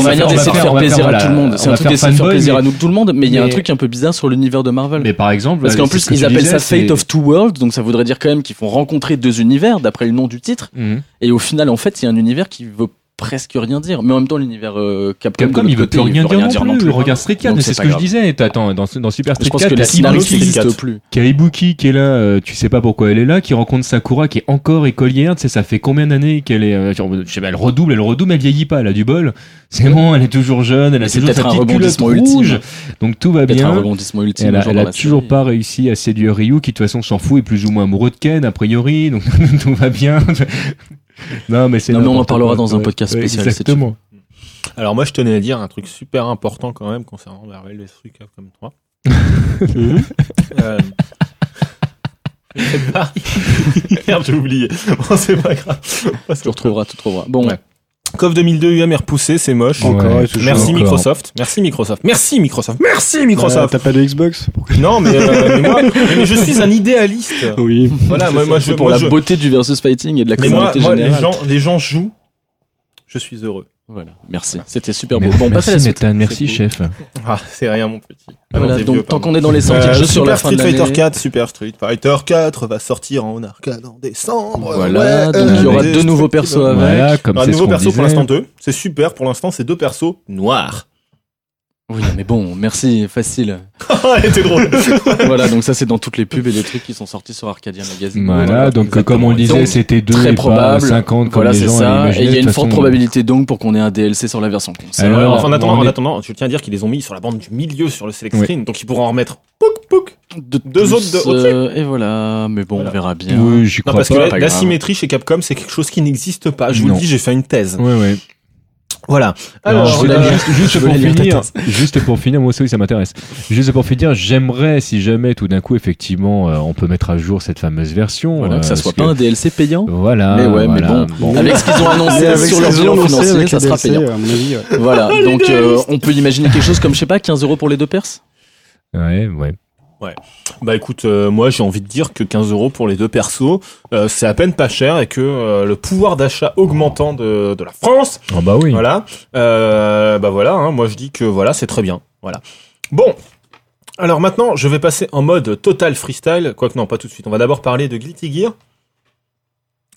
manière d'essayer de faire plaisir à tout le monde. on C'est un truc d'essayer de faire plaisir à nous tout le monde, mais il y a un truc un peu bizarre sur l'univers de Marvel. Mais par exemple, Parce qu'en plus, ils appellent ça Fate of Two Worlds, donc ça voudrait dire quand même qu'ils font rencontrer deux univers, d'après le nom du titre. Mhm. Et au final, en fait, c'est un univers qui veut presque rien dire. Mais en même temps, l'univers euh, Capcom, il veut plus rien dire non plus. plus. Regarde Street 4, Donc mais c'est ce que je disais. T'attends, dans, dans Super Street pense 4, que les t'as scénaristes Ibuki, Street 4. n'existent plus. qui a Ibuki qui est là, euh, tu sais pas pourquoi elle est là, qui rencontre Sakura qui est encore écolière, tu sais, ça fait combien d'années qu'elle est, euh, genre, je sais pas, elle redouble, elle redouble, elle vieillit pas, elle a du bol. C'est bon, elle est toujours jeune, elle a toujours sa petite culotte rouge. ultime. Donc tout va bien. Elle a, toujours pas réussi à séduire Ryu, qui de toute façon s'en fout, est plus ou moins amoureux de Ken, a priori, donc tout va bien. Non, mais c'est Non, mais on en parlera dans un podcast spécial, Exactement. Alors moi, je tenais à dire un truc super important quand même concernant Marvel vs Capcom 3. Euh, c'est pas- Merde, j'ai oublié. Bon, c'est pas grave. Tu retrouveras, tu retrouveras. Bon, Ouais. KOF 2002 UM repoussé, c'est moche. Encore Ouais, et toujours. Merci Encore. Microsoft. Merci Microsoft. Merci Microsoft. Merci Euh, Microsoft. T'as pas de Xbox non, mais, euh, mais moi, mais je suis un idéaliste. Oui. Voilà, moi, moi, je, c'est pour moi, la je- beauté du versus fighting et de la mais moi, communauté moi, les générale. gens, les gens jouent. Je suis heureux. Voilà, merci. C'était super beau. Merci, Bon, la merci suite. Nathan, merci cool. chef. Ah, c'est rien, mon petit. Ah Voilà, donc vieux, tant qu'on est dans les sorties de Euh, jeux sur la Super fin Street Fighter l'année. 4, Super Street Fighter 4 va sortir en arcade en décembre. Voilà, Ouais, donc il y aura euh, deux nouveaux persos avec. Voilà, comme Un nouveau perso pour l'instant 2. C'est super pour l'instant, c'est deux persos noirs. Oui, mais bon, merci, facile. Elle était drôle. voilà, donc ça c'est dans toutes les pubs et les trucs qui sont sortis sur Arcadia Magazine. Voilà, donc exactement. comme on le disait, c'était deux Très et pas probable. 50 comme voilà, les gens ça. Et il y a une forte probabilité donc pour qu'on ait un DLC sur la version console. Alors, Enfin, en attendant, en est- attendant, je tiens à dire qu'ils les ont mis sur la bande du milieu sur le select Oui. screen, donc ils pourront en remettre pouk. De Deux tous, autres de- euh, et voilà, mais bon, Voilà. on verra bien. Oui, j'y Non, crois parce que pas. la, pas la grave. symétrie chez Capcom, c'est quelque chose qui n'existe pas. Je vous Non. le dis, j'ai fait une thèse. Ouais, ouais. Voilà. Alors, Alors, je voulais euh, juste, juste je pour finir, juste pour finir, moi aussi ça m'intéresse. Juste pour finir, j'aimerais si jamais tout d'un coup effectivement euh, on peut mettre à jour cette fameuse version. Voilà, euh, que ça soit parce pas un DLC payant. Voilà. Mais ouais, mais bon, avec ce qu'ils ont annoncé avec sur leur bilan financier, ça sera DLC, payant. À mon avis, ouais. Voilà, donc euh, on peut imaginer quelque chose comme, je sais pas, 15 euros pour les deux perses? Ouais, ouais. Bah écoute, euh, moi j'ai envie de dire que 15 euros pour les deux persos, euh, c'est à peine pas cher et que euh, le pouvoir d'achat augmentant de, de la France, Ah bah oui. voilà, bah voilà, hein, moi je dis que voilà, c'est très bien, voilà. Bon, alors maintenant je vais passer en mode total freestyle, quoique non, pas tout de suite. On va d'abord parler de Guilty Gear.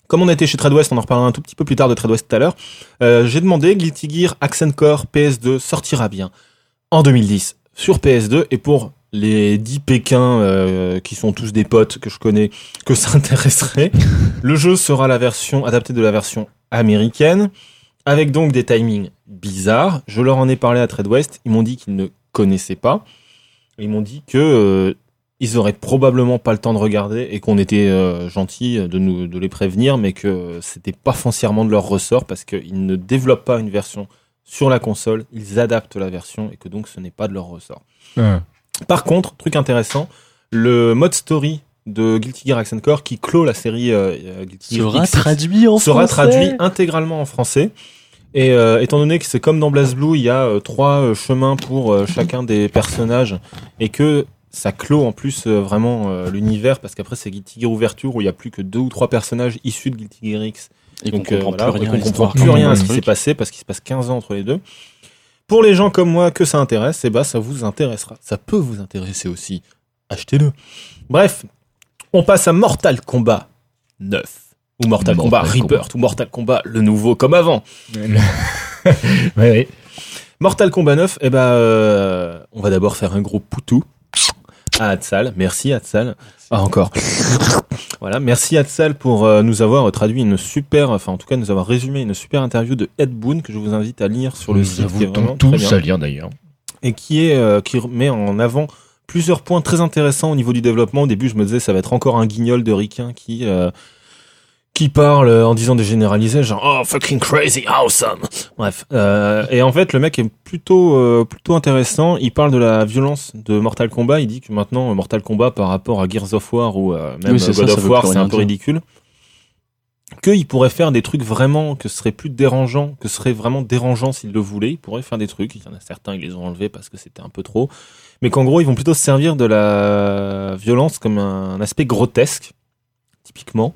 Comme on était chez Trade West, on en reparlera un tout petit peu plus tard de Trade West tout à l'heure. J'ai demandé Guilty Gear Accent Core PS2 sortira bien en 2010 sur PS2 et pour les 10 Pékins euh, qui sont tous des potes que je connais que ça intéresserait, le jeu sera la version adaptée de la version américaine avec donc des timings bizarres. Je leur en ai parlé à Trade West, ils m'ont dit qu'ils ne connaissaient pas. Ils m'ont dit que euh, ils auraient probablement pas le temps de regarder et qu'on était euh, gentil de nous de les prévenir, mais que c'était pas foncièrement de leur ressort parce qu'ils ne développent pas une version sur la console, ils adaptent la version et que donc ce n'est pas de leur ressort. Ah. Par contre, truc intéressant, le mode story de Guilty Gear Accent Core qui clôt la série euh, euh, Guilty Gear Sera X traduit en sera français. traduit intégralement en français. Et euh, étant donné que c'est comme dans BlazBlue, il y a euh, trois euh, chemins pour euh, chacun des personnages et que ça clôt en plus euh, vraiment euh, l'univers parce qu'après c'est Guilty Gear Ouverture où il y a plus que deux ou trois personnages issus de Guilty Gear X Et qu'on donc, euh, comprend voilà, plus et rien. qu'on à comprend plus rien à ce qui s'est passé parce qu'il se passe 15 ans entre les deux. Pour les gens comme moi que ça intéresse, eh ben ça vous intéressera. Ça peut vous intéresser aussi. Achetez-le. Bref, on passe à Mortal Kombat 9 ou Mortal, Mortal Kombat Kombat. Rebirth ou Mortal Kombat le nouveau comme avant. ouais, ouais. Mortal Kombat 9, eh ben euh, on va d'abord faire un gros poutou à. Merci Hatsal. Ah encore. voilà, merci Hatsal pour euh, nous avoir traduit une super, enfin en tout cas nous avoir résumé une super interview de Ed Boon que je vous invite à lire sur le Nous site vraiment très tous à lire d'ailleurs. et qui est euh, qui met en avant plusieurs points très intéressants au niveau du développement. Au début, je me disais ça va être encore un guignol de ricain qui euh, qui parle euh, en disant des généralisés genre oh fucking crazy awesome. Bref, euh, et en fait le mec est plutôt euh, plutôt intéressant. Il parle de la violence de Mortal Kombat. Il dit que maintenant Mortal Kombat par rapport à Gears of War ou euh, même Oui, God ça of War, c'est un peu ridicule. Qu'il pourrait faire des trucs vraiment, que ce serait plus dérangeant, que ce serait vraiment dérangeant s'il le voulait. Il pourrait faire des trucs. Il y en a certains, ils les ont enlevés parce que c'était un peu trop. Mais qu'en gros, ils vont plutôt se servir de la violence comme un aspect grotesque, typiquement,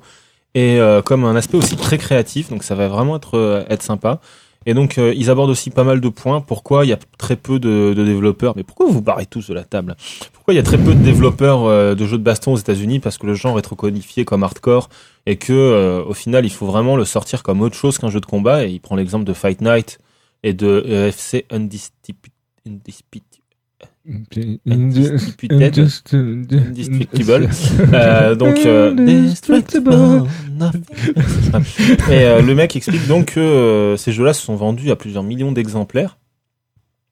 et euh, comme un aspect aussi très créatif. Donc ça va vraiment être, euh, être sympa. Et donc, euh, ils abordent aussi pas mal de points. Pourquoi il y a très peu de, de développeurs? Mais pourquoi vous barrez tous de la table? Pourquoi il y a très peu de développeurs euh, de jeux de baston aux États-Unis? Parce que le genre est trop codifié comme hardcore et que euh, au final, il faut vraiment le sortir comme autre chose qu'un jeu de combat. Et il prend l'exemple de Fight Night et de euh, FC Undisputed. Indestructible. Euh, donc, euh. Et euh, le mec explique donc que ces jeux-là se sont vendus à plusieurs millions d'exemplaires.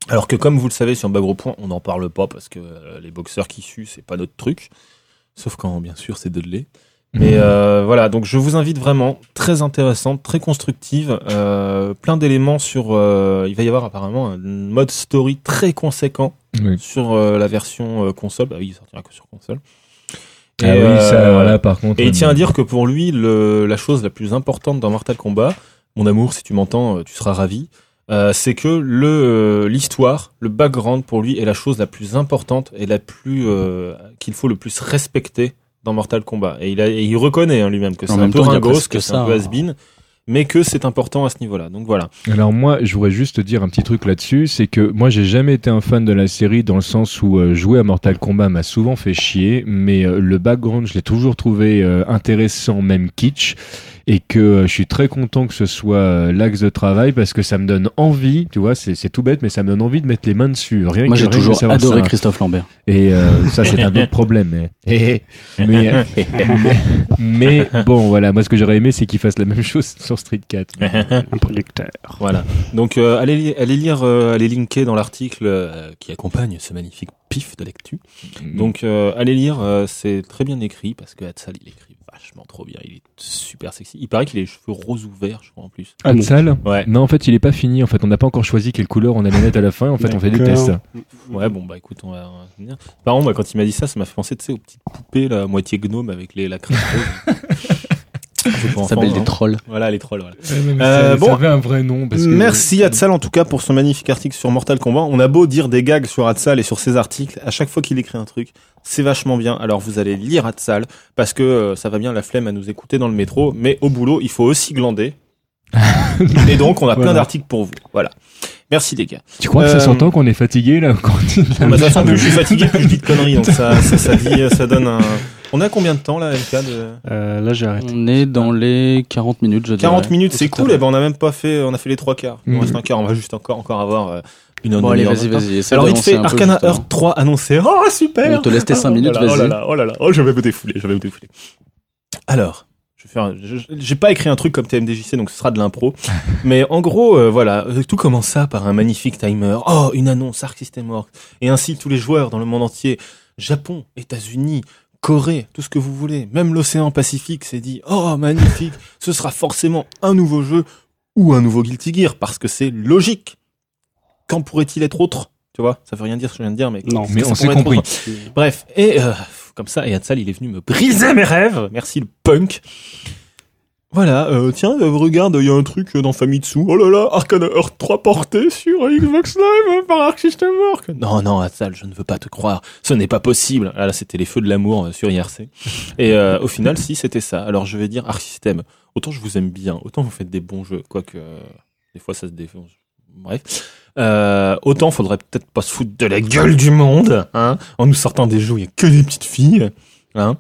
Alors que comme vous le savez sur Bagro Point, on n'en parle pas parce que les boxeurs qui suent, c'est pas notre truc. Sauf quand, bien sûr, c'est Dudley. Mais euh, voilà, donc je vous invite vraiment, très intéressante, très constructive, euh, plein d'éléments sur... euh, il va y avoir apparemment un mode story très conséquent Oui. sur euh, la version euh, console. Bah oui, il sortira que sur console. Ah Et, oui, ça, euh, voilà, par contre. et il tient à dire que pour lui, le, la chose la plus importante dans Mortal Kombat, mon amour, si tu m'entends, tu seras ravi, euh, c'est que le l'histoire, le background pour lui est la chose la plus importante et la plus euh, qu'il faut le plus respecter dans Mortal Kombat. Et il, a, et il reconnaît hein, lui-même que c'est un peu ringos, que c'est un peu hein. has-been, mais que c'est important à ce niveau-là. Donc voilà. Alors moi, je voudrais juste te dire un petit truc là-dessus, c'est que moi j'ai jamais été un fan de la série dans le sens où euh, jouer à Mortal Kombat m'a souvent fait chier, mais euh, le background je l'ai toujours trouvé euh, intéressant, même kitsch, et que euh, je suis très content que ce soit euh, l'axe de travail parce que ça me donne envie, tu vois, c'est c'est tout bête, mais ça me donne envie de mettre les mains dessus. Rien Moi, que- j'ai toujours adoré ça. Christophe Lambert. Et euh, ça, c'est un autre problème. Mais, mais, mais, mais bon, voilà. Moi, ce que j'aurais aimé, c'est qu'il fasse la même chose sur Street 4. Un producteur. Voilà. Donc euh, allez, li- allez lire, euh, allez linker dans l'article euh, qui accompagne ce magnifique pif de lecture. Donc euh, allez lire, euh, c'est très bien écrit parce que Hatsal il écrit vachement trop bien, il est super sexy. Il paraît qu'il a les cheveux rose ou vert, je crois en plus. Ah bon. Ouais. Non, en fait, il est pas fini. En fait, on n'a pas encore choisi quelle couleur on allait mettre à la fin. En fait, on fait des tests. Ouais, bon bah écoute, on va. Par contre, moi, quand il m'a dit ça, ça m'a fait penser, tu sais, aux petites poupées la moitié gnome avec les la crème rose. Ça s'appelle des hein. trolls. Voilà, les trolls, voilà. Euh, bon, ça avait un vrai nom. Parce que- Merci Hatsal en tout cas pour ce magnifique article sur Mortal Kombat. On a beau dire des gags sur Hatsal et sur ses articles, à chaque fois qu'il écrit un truc, c'est vachement bien. Alors vous allez lire Hatsal parce que euh, ça va bien la flemme à nous écouter dans le métro, mais au boulot, il faut aussi glander. et donc on a plein d'articles pour vous. Voilà. Merci les gars. Tu crois que Euh, ça s'entend qu'on est fatigué là quand Non, mais de toute façon, plus je suis fatigué, plus je dis de conneries. Donc ça, ça, ça, dit, ça donne un. On a combien de temps là, LK de... Euh, là, j'ai arrêté. On est dans les 40 minutes, je dirais. 40 minutes, c'est cool. Et ben on a même pas fait, on a fait les trois quarts. Il nous Mhm. reste un quart. On va juste encore, encore avoir euh, une heure. Bon, allez, vas-y, vas-y. Alors de il te lancer fait Arcana. Heart 3 annoncé. Oh super On te laisse tes cinq Oh minutes, là là, Oh là vas-y. là, oh là là, oh je vais me défouler, je vais me défouler. Alors, je vais faire, un- je- je- j'ai pas écrit un truc comme TMDJC, donc ce sera de l'impro. Mais en gros, euh, voilà, euh, tout commence ça par un magnifique timer. Oh, une annonce Arc System Works. Et ainsi tous les joueurs dans le monde entier, Japon, États-Unis, Corée, tout ce que vous voulez, même l'océan Pacifique s'est dit, oh magnifique, ce sera forcément un nouveau jeu ou un nouveau Guilty Gear, parce que c'est logique. Quand pourrait-il être autre? Tu vois, ça veut rien dire ce que je viens de dire, mais Non, mais on s'est compris. autre? Bref, et euh, comme ça, et Hatsal, il est venu me briser mes rêves. Merci le punk. Voilà, euh, tiens, euh, regarde, il y a un truc euh, dans Famitsu. Oh là là, Arcana Heart 3 porté sur Xbox Live euh, par Arc System Works. Non, non, Hatsal, je ne veux pas te croire. Ce n'est pas possible. Ah là, c'était les feux de l'amour euh, sur IRC. Et euh, au final, si, c'était ça. Alors, je vais dire Arc System. Autant je vous aime bien, autant vous faites des bons jeux, quoique des fois ça se défonce. Bref. Euh, autant faudrait peut-être pas se foutre de la gueule du monde, hein, en nous sortant des jeux où il y a que des petites filles, hein,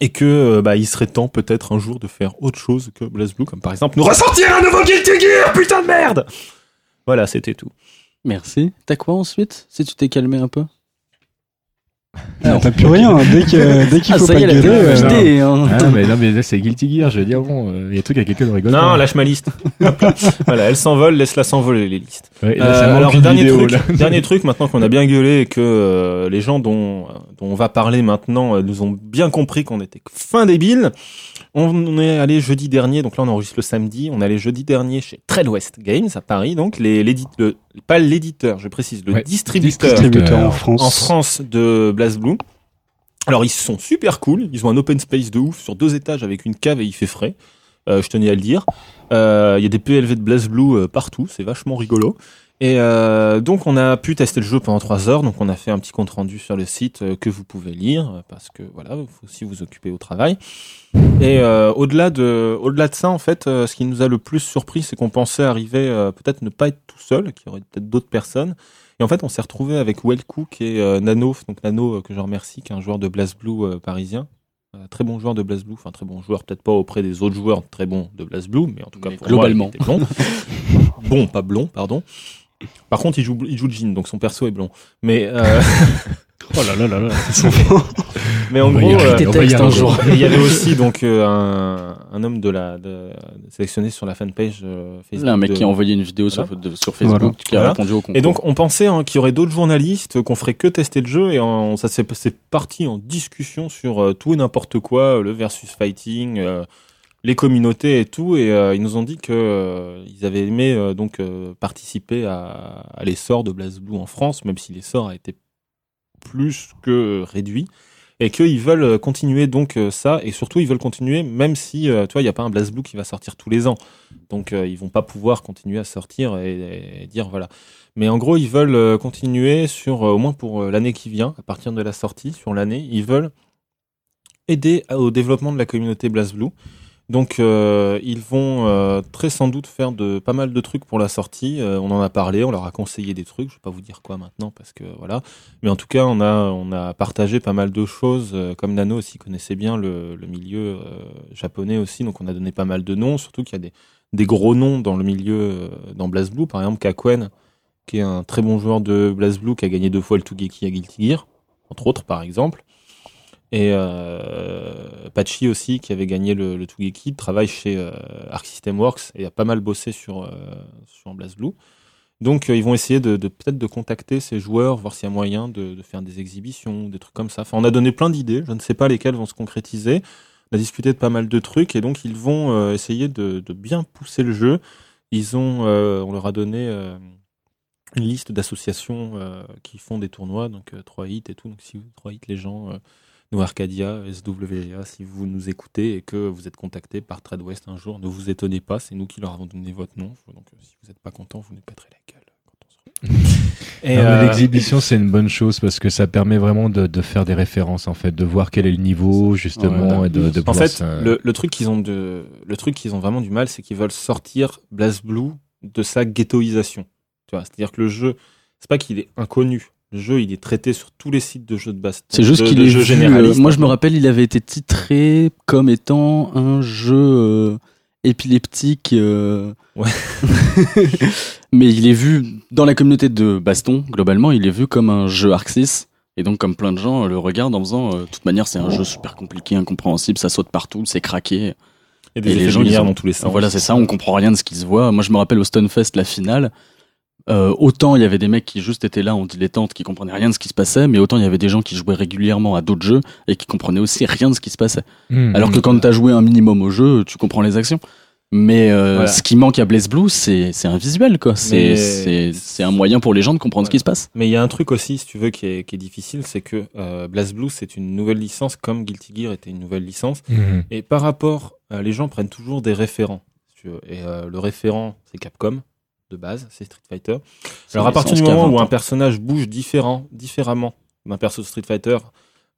et que euh, bah il serait temps peut-être un jour de faire autre chose que BlazBlue, comme par exemple nous ressortir un nouveau Guilty Gear, putain de merde. Voilà, c'était tout. Merci. T'as quoi ensuite Si tu t'es calmé un peu? Ah, T'as plus rien. Dès que- dès qu'il Ah, faut ça pas y est, la gueuler, euh, hein. Ah, mais non, mais là, c'est Guilty Gear. Je veux dire, bon, euh, il y a des trucs avec lesquels on rigole. Non, pas. lâche ma liste. Voilà, elle s'envole, laisse-la s'envoler les listes. Ouais, là, Euh, alors dernier vidéo, truc, là. dernier truc, maintenant qu'on a bien gueulé et que euh, les gens dont, dont on va parler maintenant euh, nous ont bien compris qu'on était fin débile. On est allé jeudi dernier, donc là on enregistre le samedi. On est allé jeudi dernier chez Trade West Games à Paris, donc les, l'édite- le, pas l'éditeur, je précise, le Ouais, distributeur distributeur en en France. en France de BlazBlue. Alors ils sont super cool, ils ont un open space de ouf sur deux étages avec une cave et il fait frais. Euh, je tenais à le dire. Euh, Il y a des PLV de BlazBlue euh, partout, c'est vachement rigolo. Et euh, donc on a pu tester le jeu pendant trois heures, donc on a fait un petit compte rendu sur le site euh, que vous pouvez lire euh, parce que voilà, il faut aussi vous occuper au travail. Et euh, au-delà de, au-delà de ça, en fait, euh, ce qui nous a le plus surpris, c'est qu'on pensait arriver euh, peut-être ne pas être tout seul, qu'il y aurait peut-être d'autres personnes. Et en fait, on s'est retrouvé avec Wellcook et euh, Nano, donc Nano que je remercie, qui est un joueur de BlazBlue parisien, très bon joueur de BlazBlue, enfin très bon joueur, peut-être pas auprès des autres joueurs très bons de BlazBlue, mais en tout cas Mais pour globalement. moi, il était blond. bon, pas blond, pardon. Par contre, il joue, il joue Jin, donc son perso est blond. Mais euh, Oh là là là là. mais en On gros, euh, on il y avait aussi donc euh, un, un homme de la de, sélectionné sur la fanpage euh, Facebook. Là, un mec de- qui a envoyé une vidéo sur, de- sur Facebook Voilà. qui a Voilà. répondu au concours. Et donc on pensait hein, qu'il y aurait d'autres journalistes, qu'on ferait que tester le jeu et en- ça s'est c'est parti en discussion sur euh, tout et n'importe quoi, le versus fighting, euh, les communautés et tout. Et euh, ils nous ont dit que euh, ils avaient aimé euh, donc euh, participer à, l'essor de BlazBlue en France, même si l'essor a été plus que réduit. Et qu'ils veulent continuer donc ça, et surtout ils veulent continuer même si, tu vois, il n'y a pas un BlazBlue qui va sortir tous les ans. Donc ils vont pas pouvoir continuer à sortir et, et dire voilà. Mais en gros, ils veulent continuer sur, au moins pour l'année qui vient, à partir de la sortie, sur l'année, ils veulent aider au développement de la communauté BlazBlue. Donc euh, ils vont euh, très sans doute faire de pas mal de trucs pour la sortie. Euh, on en a parlé, on leur a conseillé des trucs. Je vais pas vous dire quoi maintenant parce que voilà. Mais en tout cas, on a on a partagé pas mal de choses. comme Nano aussi connaissait bien le, milieu japonais aussi, donc on a donné pas mal de noms. Surtout qu'il y a des des gros noms dans le milieu dans BlazBlue, par exemple Kakuen, qui est un très bon joueur de BlazBlue, qui a gagné deux fois le Tougeki à Guilty Gear, entre autres par exemple. Et euh, Pachi aussi, qui avait gagné le, le Tougeki, travaille chez euh, Arc System Works et a pas mal bossé sur, euh, sur BlazBlue. Donc euh, ils vont essayer de, peut-être de contacter ces joueurs, voir s'il y a moyen de, faire des exhibitions, des trucs comme ça. Enfin, on a donné plein d'idées, je ne sais pas lesquelles vont se concrétiser. On a discuté de pas mal de trucs et donc ils vont euh, essayer de, bien pousser le jeu. Ils ont, euh, on leur a donné une liste d'associations qui font des tournois, donc euh, 3 hits et tout. Donc si 3 hits, les gens, nous Arcadia, SWGA, si vous nous écoutez et que vous êtes contacté par Trade West un jour, ne vous étonnez pas, c'est nous qui leur avons donné votre nom. Donc euh, si vous n'êtes pas content, vous nous pèterez la gueule. euh, L'exhibition, c'est une bonne chose parce que ça permet vraiment de, de faire des références, en fait, de voir quel est le niveau, justement, Ouais, et de, de En fait, le, le truc qu'ils ont de, le truc qu'ils ont vraiment du mal, c'est qu'ils veulent sortir BlazBlue de sa ghettoisation. Tu vois, c'est-à-dire que le jeu, c'est pas qu'il est inconnu. Le jeu, il est traité sur tous les sites de jeux de base. C'est juste qu'il est vu, euh, moi, je me rappelle, il avait été titré comme étant un jeu euh, épileptique. euh, Ouais. Mais il est vu dans la communauté de Baston, globalement, il est vu comme un jeu 6. Et donc, comme plein de gens le regardent en faisant, euh, de toute manière, c'est un jeu super compliqué, incompréhensible, ça saute partout, c'est craqué. Et des Et les gens, ils ont- dans tous les sens. Voilà, c'est ça, on comprend rien de ce qui se voit. Moi, je me rappelle au Stunfest, la finale. Euh, autant il y avait des mecs qui juste étaient là en dilettante, qui comprenaient rien de ce qui se passait, mais autant il y avait des gens qui jouaient régulièrement à d'autres jeux et qui comprenaient aussi rien de ce qui se passait. Mmh. Alors que quand t'as joué un minimum au jeu, tu comprends les actions. Mais euh, Voilà. ce qui manque à Blaze Blue, c'est c'est un visuel, quoi. C'est Mais- c'est c'est un moyen pour les gens de comprendre ce qui se passe. Mais il y a un truc aussi, si tu veux, qui est, qui est difficile, c'est que euh, BlazBlue, c'est une nouvelle licence, comme Guilty Gear était une nouvelle licence. Mmh. Et par rapport, euh, les gens prennent toujours des référents. si tu veux. Et euh, le référent, c'est Capcom, de base, c'est Street Fighter. Alors à partir du moment où 20 un personnage bouge différent, différemment d'un perso de Street Fighter,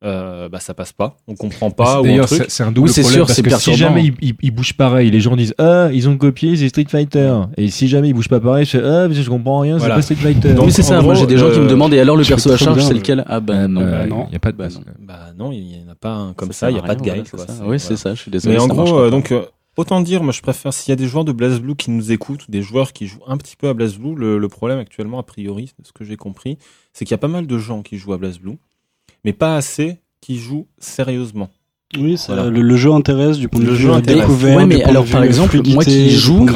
euh, bah ça passe pas, on comprend pas un D'ailleurs, c'est un double Oui, c'est problème sûr, parce c'est que si jamais ils bougent pareil, les gens disent ah ils ont copié c'est Street Fighter et si jamais ils bougent pas pareil, je fais ah mais je comprends rien, Voilà. c'est pas Street Fighter. Donc, oui, c'est ça. Moi, j'ai des gens qui euh, me demandent, et alors le perso à charge, c'est mais- lequel? Ah bah non. Euh, bah non. il y a pas de Bah base. non. Bah non, il y en a pas un comme ça, il y a pas de guide. Oui, c'est ça. Je suis désolé. Mais en gros, euh, donc euh, autant dire, moi je préfère s'il y a des joueurs de BlazBlue qui nous écoutent, ou des joueurs qui jouent un petit peu à BlazBlue, le, le problème actuellement, a priori, de ce que j'ai compris, c'est qu'il y a pas mal de gens qui jouent à BlazBlue, mais pas assez qui jouent sérieusement. Oui, ça, Voilà. le, le jeu intéresse du point de vue jeu euh, intéresse. découvert. Ouais, mais alors de par exemple, fluidité, moi qui joue, de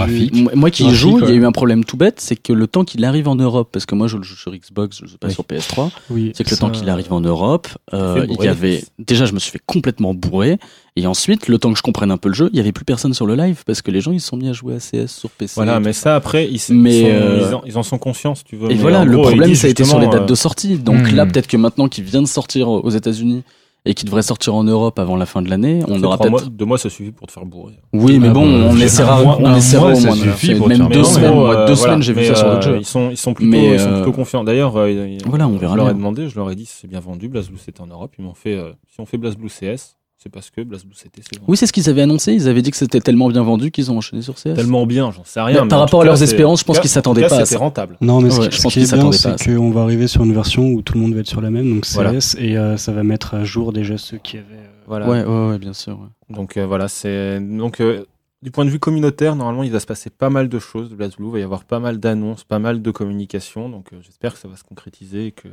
moi- qui graphique, joue, il y a eu un problème tout bête, c'est que le temps qu'il arrive en Europe, parce que moi je le joue sur Xbox, je le joue pas Oui. sur PS3, Oui, c'est que le temps qu'il arrive en Europe, euh, il y avait déjà je me suis fait complètement bourrer, et ensuite le temps que je comprenne un peu le jeu, il y avait plus personne sur le live parce que les gens ils se sont mis à jouer à CS sur PC. Voilà, mais ça après, ils, s- Mais, ils sont- euh, ils en, ils en sont conscients, si tu veux. Et Mais voilà, le problème ça a été sur les dates de sortie. Donc hmm. là, peut-être que maintenant qu'il vient de sortir aux États-Unis et qu'il devrait sortir en Europe avant la fin de l'année, on aura peut-être. deux mois, ça suffit pour te faire bourrer. Oui, mais bon, on essaiera, on essaiera au moins. pour Même deux semaines, moi, euh, deux voilà. semaines, j'ai vu ça sur euh, d'autres jeux. Ils sont, ils sont plutôt, Mais, ils sont euh, plutôt confiants. D'ailleurs, euh, Voilà, on verra Je leur ai demandé, je leur ai dit si c'est bien vendu, BlazBlue c'était en Europe. Ils m'ont fait, euh, si on fait BlazBlue CS, c'est parce que BlazBlue vendu. Oui, c'est ce qu'ils avaient annoncé. Ils avaient dit que c'était tellement bien vendu qu'ils ont enchaîné sur CS. tellement bien, j'en sais rien. Mais mais par rapport à leurs espérances, je pense qu'ils s'attendaient pas à C'était rentable. Non, mais ce Ouais, qui- je ce pense qui qu'ils est bien, s'attendaient pas à c'est qu'on va arriver sur une version où tout le monde va être sur la même, donc CS, Voilà. et euh, ça va mettre à jour déjà ceux qui avaient. euh, Voilà. Ouais, ouais, ouais, bien sûr. ouais. Donc euh, voilà, c'est donc euh, du point de vue communautaire, normalement, il va se passer pas mal de choses de BlazBlue. Il va y avoir pas mal d'annonces, pas mal de communication. Donc euh, j'espère que ça va se concrétiser et que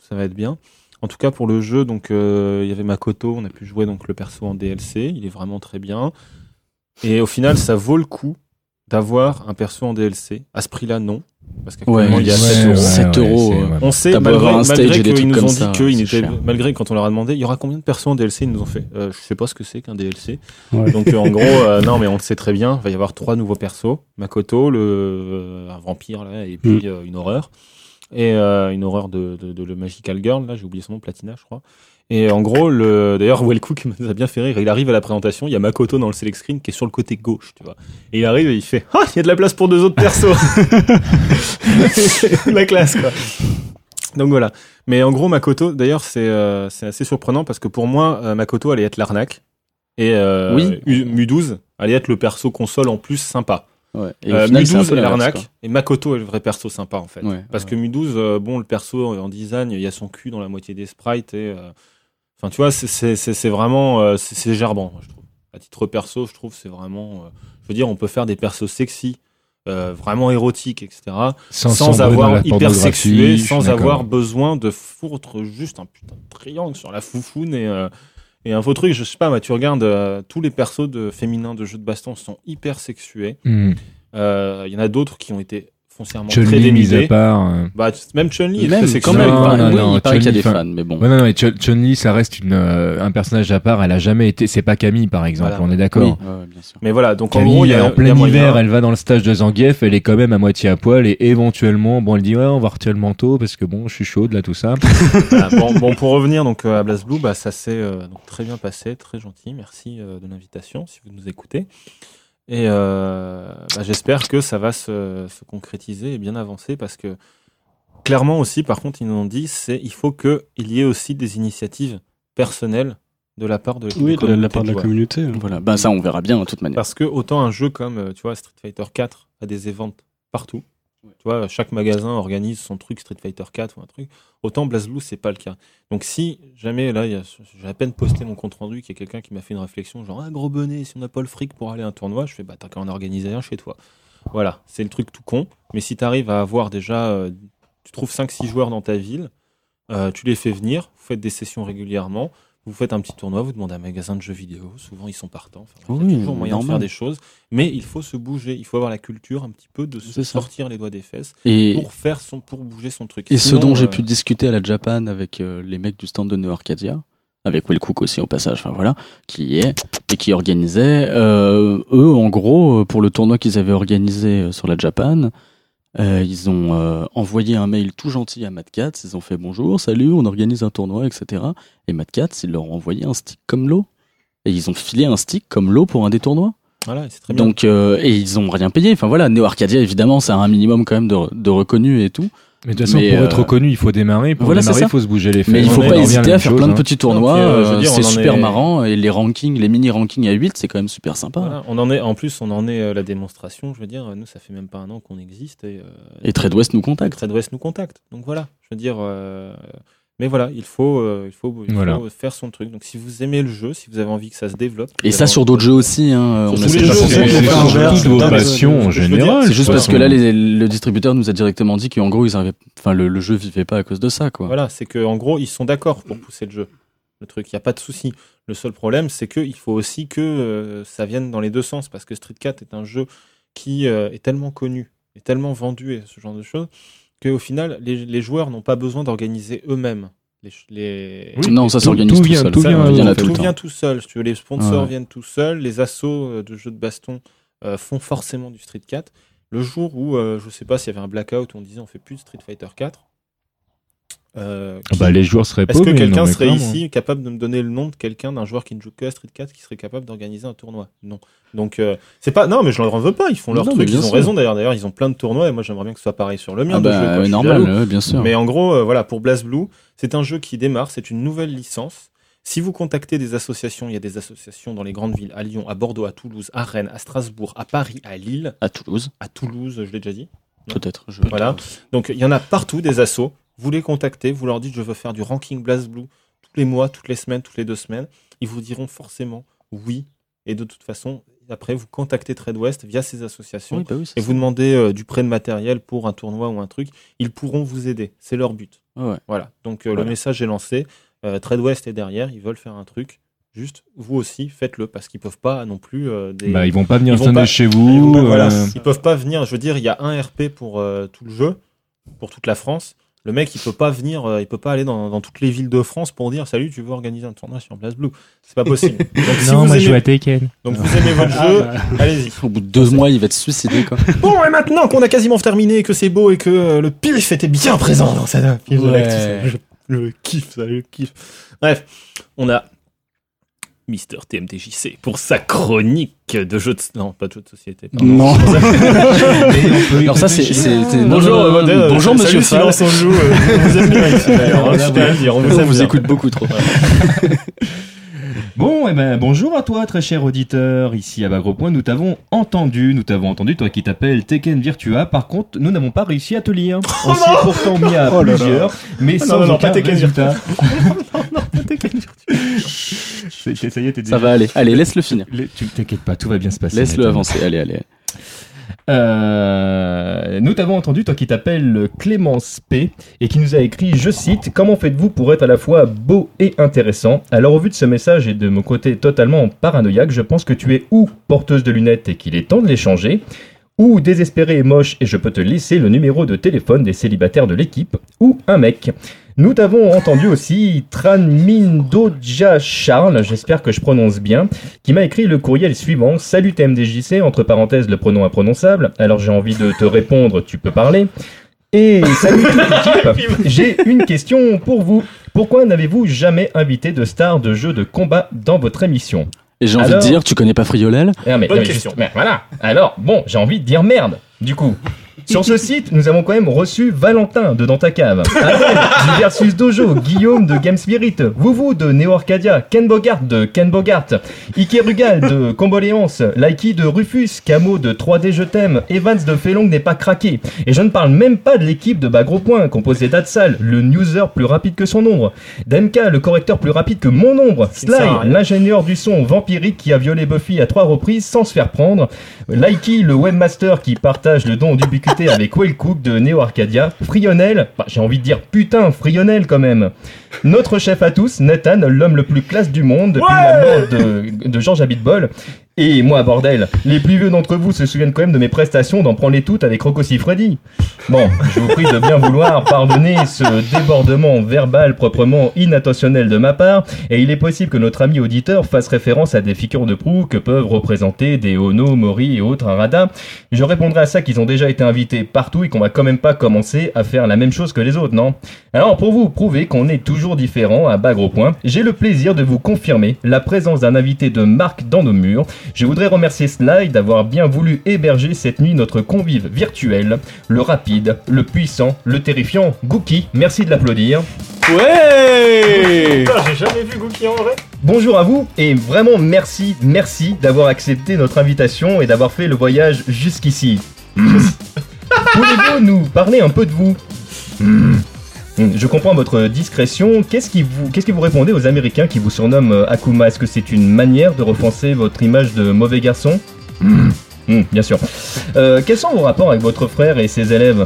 ça va être bien. En tout cas, pour le jeu, donc euh, il y avait Makoto, on a pu jouer donc le perso en DLC. Il est vraiment très bien. Et au final, ça vaut le coup d'avoir un perso en DLC. À ce prix-là, non. Parce qu'actuellement, Ouais, il y a ouais, 7 ouais, euros. 7 c'est- euros, ouais. On sait, malgré, malgré qu'ils nous ont ça, dit qu'ils malgré quand on leur a demandé, il y aura combien de persos en DLC, ils nous ont fait, euh, je sais pas ce que c'est qu'un DLC. Ouais. Donc, euh, en gros, euh, non, mais on le sait très bien, il va y avoir trois nouveaux persos. Makoto, le, euh, un vampire, là, et puis euh, une horreur. Et euh, une horreur de, de, de le Magical Girl, là, j'ai oublié son nom, Platina, je crois. Et en gros, le, d'ailleurs, Wellcook nous a bien fait rire. Il arrive à la présentation, il y a Makoto dans le select screen qui est sur le côté gauche, tu vois. Et il arrive et il fait, ah, il y a de la place pour deux autres persos. la classe, quoi. Donc voilà. Mais en gros, Makoto, d'ailleurs, c'est euh, c'est assez surprenant parce que pour moi, euh, Makoto allait être l'arnaque. Et euh, Oui. U- Mu12 allait être le perso console en plus sympa. Ouais. Et Euh, final, c'est un Mu12 peu est l'inverse, l'arnaque et Makoto est le vrai perso sympa en fait. Ouais. Parce que Mu12, euh, bon, le perso euh, en design, il y a son cul dans la moitié des sprites et. euh, Enfin, tu vois, c'est- c'est c'est- c'est vraiment. euh, c'est c'est gerbant, je trouve. À titre perso, je trouve c'est vraiment. euh, je veux dire, on peut faire des persos sexy, euh, vraiment érotiques, etc. Sans, avoir hyper sexué, sans d'accord. avoir besoin de foutre juste un putain de triangle sur la foufoune et. euh, et un faux truc, je sais pas, tu regardes euh, tous les persos de féminins de jeux de baston sont hyper sexués. Hmm. Euh, Il y en a d'autres qui ont été foncièrement très Chun-Li mise à part. euh. Bah, même Chun-Li, est Même, très quand sexy. même. Non, non, oui, non, il paraît qu'il y a des fans, mais bon. Ouais, non, non, mais Chun- Chun-Li, ça reste une, euh, un personnage à part. Elle a jamais été. C'est pas Camille, par exemple. Voilà. On est d'accord. Oui, ouais, ouais, bien sûr. Mais voilà, donc en Camille, gros, il y a en y plein a moyen- hiver, elle va dans le stage de Zangief, elle est quand même à moitié à poil et éventuellement, bon, elle dit ouais, on va retirer le manteau parce que bon, je suis chaude là, tout ça. Voilà, bon, bon, pour revenir donc euh, à BlazBlue, bah, ça s'est euh, donc très bien passé, très gentil. Merci euh, de l'invitation, si vous nous écoutez. Et euh, bah, j'espère que ça va se, se concrétiser et bien avancer parce que clairement aussi, par contre, ils nous ont dit, c'est il faut que il y ait aussi des initiatives personnelles de la part de, Oui, de la, part de la communauté. hein. Voilà. Ben, ça, on verra bien, de toute manière. Parce que autant un jeu comme euh, tu vois Street Fighter 4 a des events partout. Tu vois, chaque magasin organise son truc Street Fighter 4 ou un truc. Autant BlazBlue, c'est pas le cas. Donc si jamais là, j'ai à peine posté mon compte rendu, qu'il y a quelqu'un qui m'a fait une réflexion, genre ah gros bonnet, si on n'a pas le fric pour aller à un tournoi, je fais bah t'as qu'à en organiser un chez toi. Voilà, c'est le truc tout con. Mais si t'arrives à avoir déjà, euh, tu trouves 5-6 joueurs dans ta ville, euh, tu les fais venir, vous faites des sessions régulièrement, vous faites un petit tournoi, vous demandez à un magasin de jeux vidéo, souvent ils sont partants. Enfin, il y a toujours moyen de faire des choses, mais il faut se bouger, il faut avoir la culture un petit peu de se ça. sortir les doigts des fesses Et, pour faire son, pour bouger son truc. et ce dont j'ai euh, pu discuter à la Japan avec euh, les mecs du stand de Neo Arcadia, avec Will Cook aussi au passage, enfin voilà, qui est et qui organisait, euh, eux, en gros, pour le tournoi qu'ils avaient organisé sur la Japan, euh, ils ont euh, envoyé un mail tout gentil à Mad Cats, ils ont fait bonjour, salut, on organise un tournoi, etc. Et Mad Cats, ils leur ont envoyé un stick comme l'eau. Et ils ont filé un stick comme l'eau pour un des tournois. Voilà, c'est très bien. Donc, euh, et ils ont rien payé. Enfin voilà, Neo Arcadia, évidemment, ça a un minimum quand même de, de reconnu et tout. Mais de toute façon, Mais, pour euh, être reconnu, il faut démarrer. Pour voilà, c'est démarrer, ça. il faut se bouger les fesses. Mais il faut pas hésiter à faire plein de hein. petits tournois. Euh, euh, c'est super est- marrant. Et les rankings, les mini rankings à 8, c'est quand même super sympa. Voilà, on en est, en plus, on en est euh, la démonstration. Je veux dire, nous, ça fait même pas un an qu'on existe et, euh, Et Trade West nous contacte. Trade West nous contacte. Donc voilà, je veux dire. Euh, mais voilà, il faut, euh, il faut, il Voilà. faut faire son truc. Donc si vous aimez le jeu, si vous avez envie que ça se développe, Et ça sur d'autres de- jeux aussi. Hein. Sur On tous les jeux, c'est- en général. C'est juste parce que là, les- le distributeur nous a directement dit qu'en gros, ils arrivaient, enfin, le, le jeu vivait pas à cause de ça, quoi. Voilà, c'est que en gros, ils sont d'accord pour pousser le jeu. Le truc, il y a pas de souci. Le seul problème, c'est qu'il faut aussi que euh, ça vienne dans les deux sens, parce que Street 4 est un jeu qui euh, est tellement connu, est tellement vendu et ce genre de choses, qu'au final, les, les joueurs n'ont pas besoin d'organiser eux-mêmes. Les, les- Oui, non, ça s'organise tout seul. tout Ça, vient- tout vient seul. Si tu veux, les sponsors Ouais. viennent tout seuls, les assos euh, de jeux de baston euh, font forcément du Street 4. Le jour où, euh, je sais pas s'il y avait un blackout où on disait on fait plus de Street Fighter 4, euh, Ah qui- Bah, les joueurs seraient est-ce que quelqu'un serait clairement. ici capable de me donner le nom de quelqu'un d'un joueur qui ne joue que à Street 4 qui serait capable d'organiser un tournoi? Non. Donc euh, c'est pas non mais je leur en veux pas, ils font leur Non, truc, ils ont sûr. raison d'ailleurs d'ailleurs, ils ont plein de tournois et moi j'aimerais bien que ce soit pareil sur le mien Ah de jeu, bah, quoi, normal, bien sûr. Mais en gros, euh, voilà, pour BlazBlue, c'est un jeu qui démarre, c'est une nouvelle licence. Si vous contactez des associations, il y a des associations dans les grandes villes, à Lyon, à Bordeaux, à Toulouse, à Rennes, à Strasbourg, à Paris, à Lille, À Toulouse, à Toulouse, je l'ai déjà dit. Peut-être. je- Voilà. Donc il y en a partout des assos. Vous les contactez, vous leur dites je veux faire du ranking BlazBlue tous les mois, toutes les semaines, toutes les deux semaines. Ils vous diront forcément oui. Et de toute façon, après vous contactez Trade West via ces associations Oui, bah oui, et ça. vous demandez euh, du prêt de matériel pour un tournoi ou un truc. Ils pourront vous aider. C'est leur but. Ouais, ouais. Voilà. Donc euh, Voilà. le message est lancé. Euh, Trade West est derrière. Ils veulent faire un truc. Juste, vous aussi, faites-le parce qu'ils peuvent pas non plus euh, des. Bah, ils vont pas venir Ils vont sonner pas- chez Ils vous. vont pas- voilà. Ils peuvent pas venir. Je veux dire, il y a un RP pour euh, tout le jeu, pour toute la France. Le mec, il peut pas venir, euh, il peut pas aller dans, dans toutes les villes de France pour dire salut, tu veux organiser un tournoi sur Place Blue? C'est pas possible. Donc, si vous aimez, Tekken. donc vous aimez votre Ah, jeu, bah, allez-y. Au bout de deux mois, il va te suicider, quoi. Bon, et maintenant qu'on a quasiment terminé, que c'est beau et que euh, le pif était bien présent dans cette Ouais. je le kiffe, ça, je le kiffe. Bref, on a Mister TMTJC pour sa chronique de jeux de... Non, pas de jeux de société. pardon. Non. Alors ça, c'est, Bonjour, euh, euh, bonjour, salut, monsieur Fall. Silence on joue. euh, vous vous vous écoute beaucoup trop. Bon, eh ben, bonjour à toi, très cher auditeur. Ici à Bagro Point, nous t'avons entendu, nous t'avons entendu, toi qui t'appelles Tekken Virtua. Par contre, nous n'avons pas réussi à te lire. On s'y est pourtant mis à Oh là là. plusieurs, mais Oh sans non, non, non, aucun pas Tekken résultat. C'est- Ça y est, t'es Ça déjà- va aller. Allez, laisse-le finir. Les- Tu t'inquiètes pas, tout va bien se passer. Laisse-le avancer. Allez, allez. Euh, nous t'avons entendu, toi qui t'appelles Clémence P, et qui nous a écrit, je cite, Comment faites-vous pour être à la fois beau et intéressant? Alors au vu de ce message et de mon côté totalement paranoïaque, je pense que tu es ou porteuse de lunettes et qu'il est temps de les changer, Ou désespéré et moche et je peux te laisser le numéro de téléphone des célibataires de l'équipe. Ou un mec. Nous t'avons entendu aussi Tranmindoja Charles, j'espère que je prononce bien, qui m'a écrit le courriel suivant. Salut TMDJC, entre parenthèses le pronom imprononçable. Alors j'ai envie de te répondre, tu peux parler. Et salut toute l'équipe, j'ai une question pour vous. Pourquoi n'avez-vous jamais invité de stars de jeux de combat dans votre émission? Et j'ai envie Alors de dire, tu connais pas Friolel? Ah, mais, Bonne mais question. juste- mais voilà. Alors, bon, j'ai envie de dire merde, du coup. Sur ce site, nous avons quand même reçu Valentin de Dans ta cave, du Versus Dojo, Guillaume de Game Spirit, Vouvou de Neo Arcadia, Ken Bogart de Ken Bogart, Ike Rugal de Comboléance, Laiki de Rufus, Camo de 3D Je t'aime, Evans de Felong n'est pas craqué. Et je ne parle même pas de l'équipe de Bagro Point, composée d'Atsal, le newser plus rapide que son ombre, d'MK, le correcteur plus rapide que mon ombre, Sly, l'ingénieur du son vampirique qui a violé Buffy à trois reprises sans se faire prendre, Likey, le webmaster qui partage le don avec Will Cook de Neo Arcadia, Frionel, bah, j'ai envie de dire putain, Frionel quand même. Notre chef à tous, Nathan, l'homme le plus classe du monde depuis la mort de, de Georges Abitbol. Et moi, bordel, les plus vieux d'entre vous se souviennent quand même de mes prestations d'en prendre les toutes avec Rocco Siffredi. Bon, je vous prie de bien vouloir pardonner ce débordement verbal proprement inintentionnel de ma part, et il est possible que notre ami auditeur fasse référence à des figures de proue que peuvent représenter des Ono, Mori et autres Arada. Je répondrai à ça qu'ils ont déjà été invités partout et qu'on va quand même pas commencer à faire la même chose que les autres, non? Alors pour vous prouver qu'on est toujours différent à bas gros point, j'ai le plaisir de vous confirmer la présence d'un invité de marque dans nos murs. Je voudrais remercier Sly d'avoir bien voulu héberger cette nuit notre convive virtuel, le rapide, le puissant, le terrifiant Gookie. Merci de l'applaudir. Ouais Putain, j'ai jamais vu Gookie en vrai. Bonjour à vous et vraiment merci, merci d'avoir accepté notre invitation et d'avoir fait le voyage jusqu'ici. Pouvez-vous nous parler un peu de vous? Hmm, Je comprends votre discrétion. Qu'est-ce qui vous, qu'est-ce que vous répondez aux Américains qui vous surnomment euh, Akuma? Est-ce que c'est une manière de refoncer votre image de mauvais garçon? Hmm. Hmm, Bien sûr. Euh, quels sont vos rapports avec votre frère et ses élèves?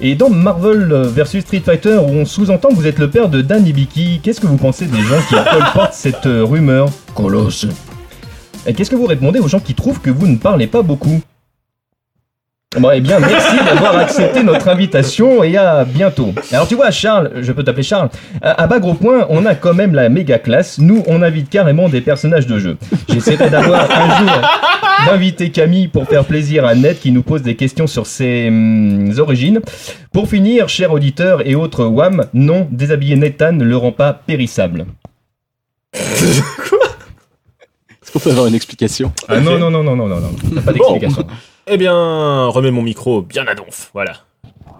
Et dans Marvel vs Street Fighter, où on sous-entend que vous êtes le père de Dan Hibiki, qu'est-ce que vous pensez des gens qui colportent cette euh, rumeur? Colosse. Et qu'est-ce que vous répondez aux gens qui trouvent que vous ne parlez pas beaucoup? Bon, eh bien, merci d'avoir accepté notre invitation et à bientôt. Alors, tu vois, Charles, je peux t'appeler Charles, à, bas gros point, on a quand même la méga classe. Nous, on invite carrément des personnages de jeu. J'essaierai d'avoir un jour d'inviter Camille pour faire plaisir à Ned qui nous pose des questions sur ses hum, origines. Pour finir, cher auditeur et autres WAM, non, déshabiller Nathan ne le rend pas périssable. Est-ce qu'on peut avoir une explication? Ah non, non, non, non, non, non, non, pas Bon. Eh bien, remets mon micro bien à donf, voilà.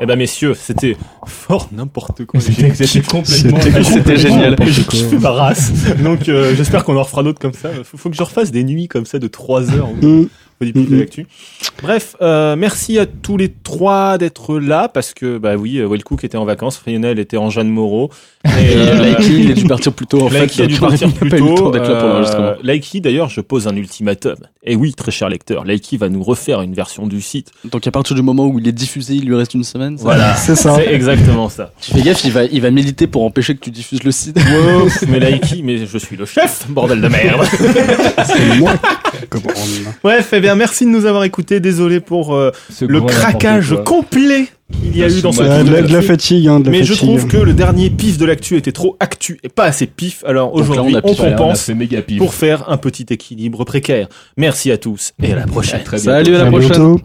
Eh ben messieurs, c'était fort n'importe quoi. C'était c'était complètement. C'était génial. Je, je fais ma race. Donc euh, j'espère qu'on en refera d'autres comme ça. Faut, faut que je refasse des nuits comme ça de 3 heures au Mm. début de Mhm. l'actu. Bref, euh, merci à tous les trois d'être là parce que bah oui, euh, Will Cook était en vacances, Frionel était en Jeanne Moreau. Et, euh, Laiki, il a dû partir plus tôt en fait. Laiki a dû partir il n'a plus pas eu le temps tôt. d'être là pour Euh, l'enregistrement. Laiki, d'ailleurs, je pose un ultimatum. Et oui, très cher lecteur, Laiki va nous refaire une version du site. Donc à partir du moment où il est diffusé, il lui reste une semaine. ça Voilà, C'est ça. c'est exactement ça. Tu fais gaffe, il va, il va militer pour empêcher que tu diffuses le site. Wow, mais Laiki, mais je suis le chef, bordel de merde. C'est moi. Comment Bref, eh bien, merci de nous avoir écoutés. Désolé pour euh, le craquage complet qu'il y a eu dans ce de, tour de la, de la l'actu. fatigue, hein, de la Mais je trouve que le dernier pif de l'actu était trop actu et pas assez pif. Alors aujourd'hui, on compense fait méga pif. pour faire un petit équilibre précaire. Merci à tous et à la prochaine. Très. Salut, à la prochaine.